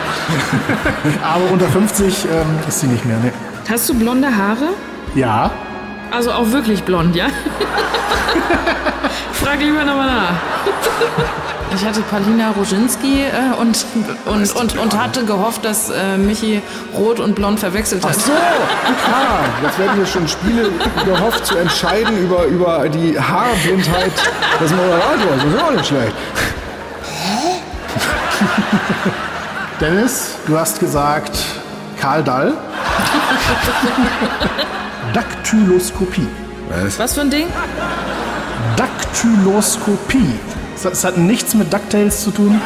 <laughs> aber unter 50 ähm, ist sie nicht mehr. Nee. Hast du blonde Haare? Ja, Also auch wirklich blond, ja? <laughs> Frag lieber nochmal nach. Ich hatte Palina Roginski äh, und, und, und, und hatte gehofft, dass äh, Michi rot und blond verwechselt hat. So, ah, jetzt werden hier schon Spiele gehofft zu entscheiden über, über die Haarblindheit des Moderators. Das ist auch nicht schlecht. Dennis, du hast gesagt Karl Dall. Daktyloskopie. Was? Was für ein Ding? Daktyloskopie. Das- Das hat nichts mit DuckTales zu tun.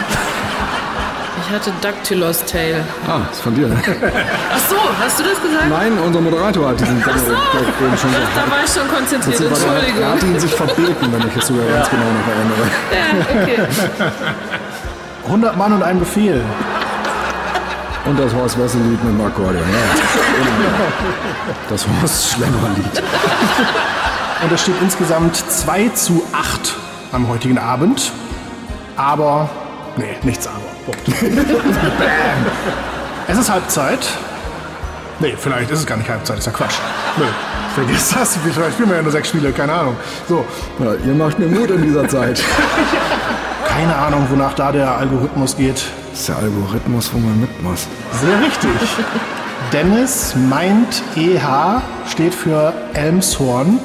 Ich hatte Dactylos Tail. Ah, ist von dir. ne? Ach so, hast du das gesagt? Nein, unser Moderator hat diesen Gag eben schon gesagt. Da war ich schon konzentriert, Er hat- Er hat Entschuldigung. ihn sich verbeten, wenn ich es sogar ganz genau noch erinnere. Ja, okay. 100 Mann und ein Befehl. Und das Horst Wessel-Lied mit dem Akkordeon. Ja. Das Horst Schlemmer-Lied. Und es steht insgesamt 2 zu 8 am heutigen Abend. Aber, nee, nichts aber. <laughs> Bam. es ist Halbzeit. Nee, vielleicht ist es gar nicht Halbzeit, ist ja Quatsch. Nö, vergiss das. Vielleicht spielen wir ja nur sechs Spiele, keine Ahnung. So, Ja, ihr macht mir Mut in dieser Zeit. <laughs> keine Ahnung, wonach da der Algorithmus geht. Das ist der Algorithmus, wo man mit muss. Sehr richtig. Dennis meint EH steht für Elmshorn.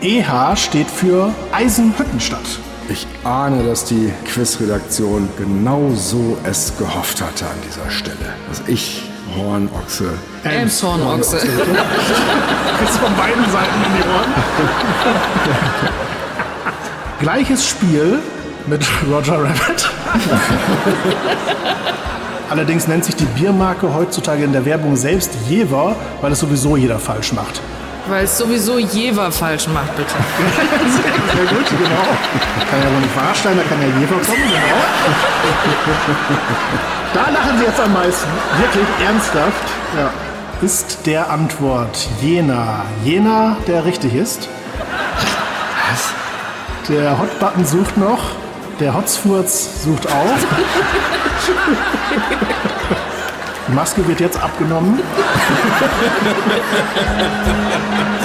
EH steht für Eisenhüttenstadt. Ich ahne, dass die Quizredaktion genau so es gehofft hatte an dieser Stelle. Dass ich, Hornochse, Elmshorn-Ochse. Jetzt <laughs> von beiden Seiten in die Ohren. Gleiches Spiel mit Roger Rabbit. Allerdings nennt sich die Biermarke heutzutage in der Werbung selbst Jever, weil es sowieso jeder falsch macht. Weil es sowieso Jever falsch macht, bitte. <laughs> Sehr gut, genau. Kann ja wohl nicht Warstein, da kann ja Jever kommen, genau. Da lachen Sie jetzt am meisten. Wirklich ernsthaft. Ja. Ist der Antwort Jena. Jena, der richtig ist. Was? Der Hotbutton sucht noch. Der Hotzfurz sucht auch. <laughs> Maske wird jetzt abgenommen. <laughs>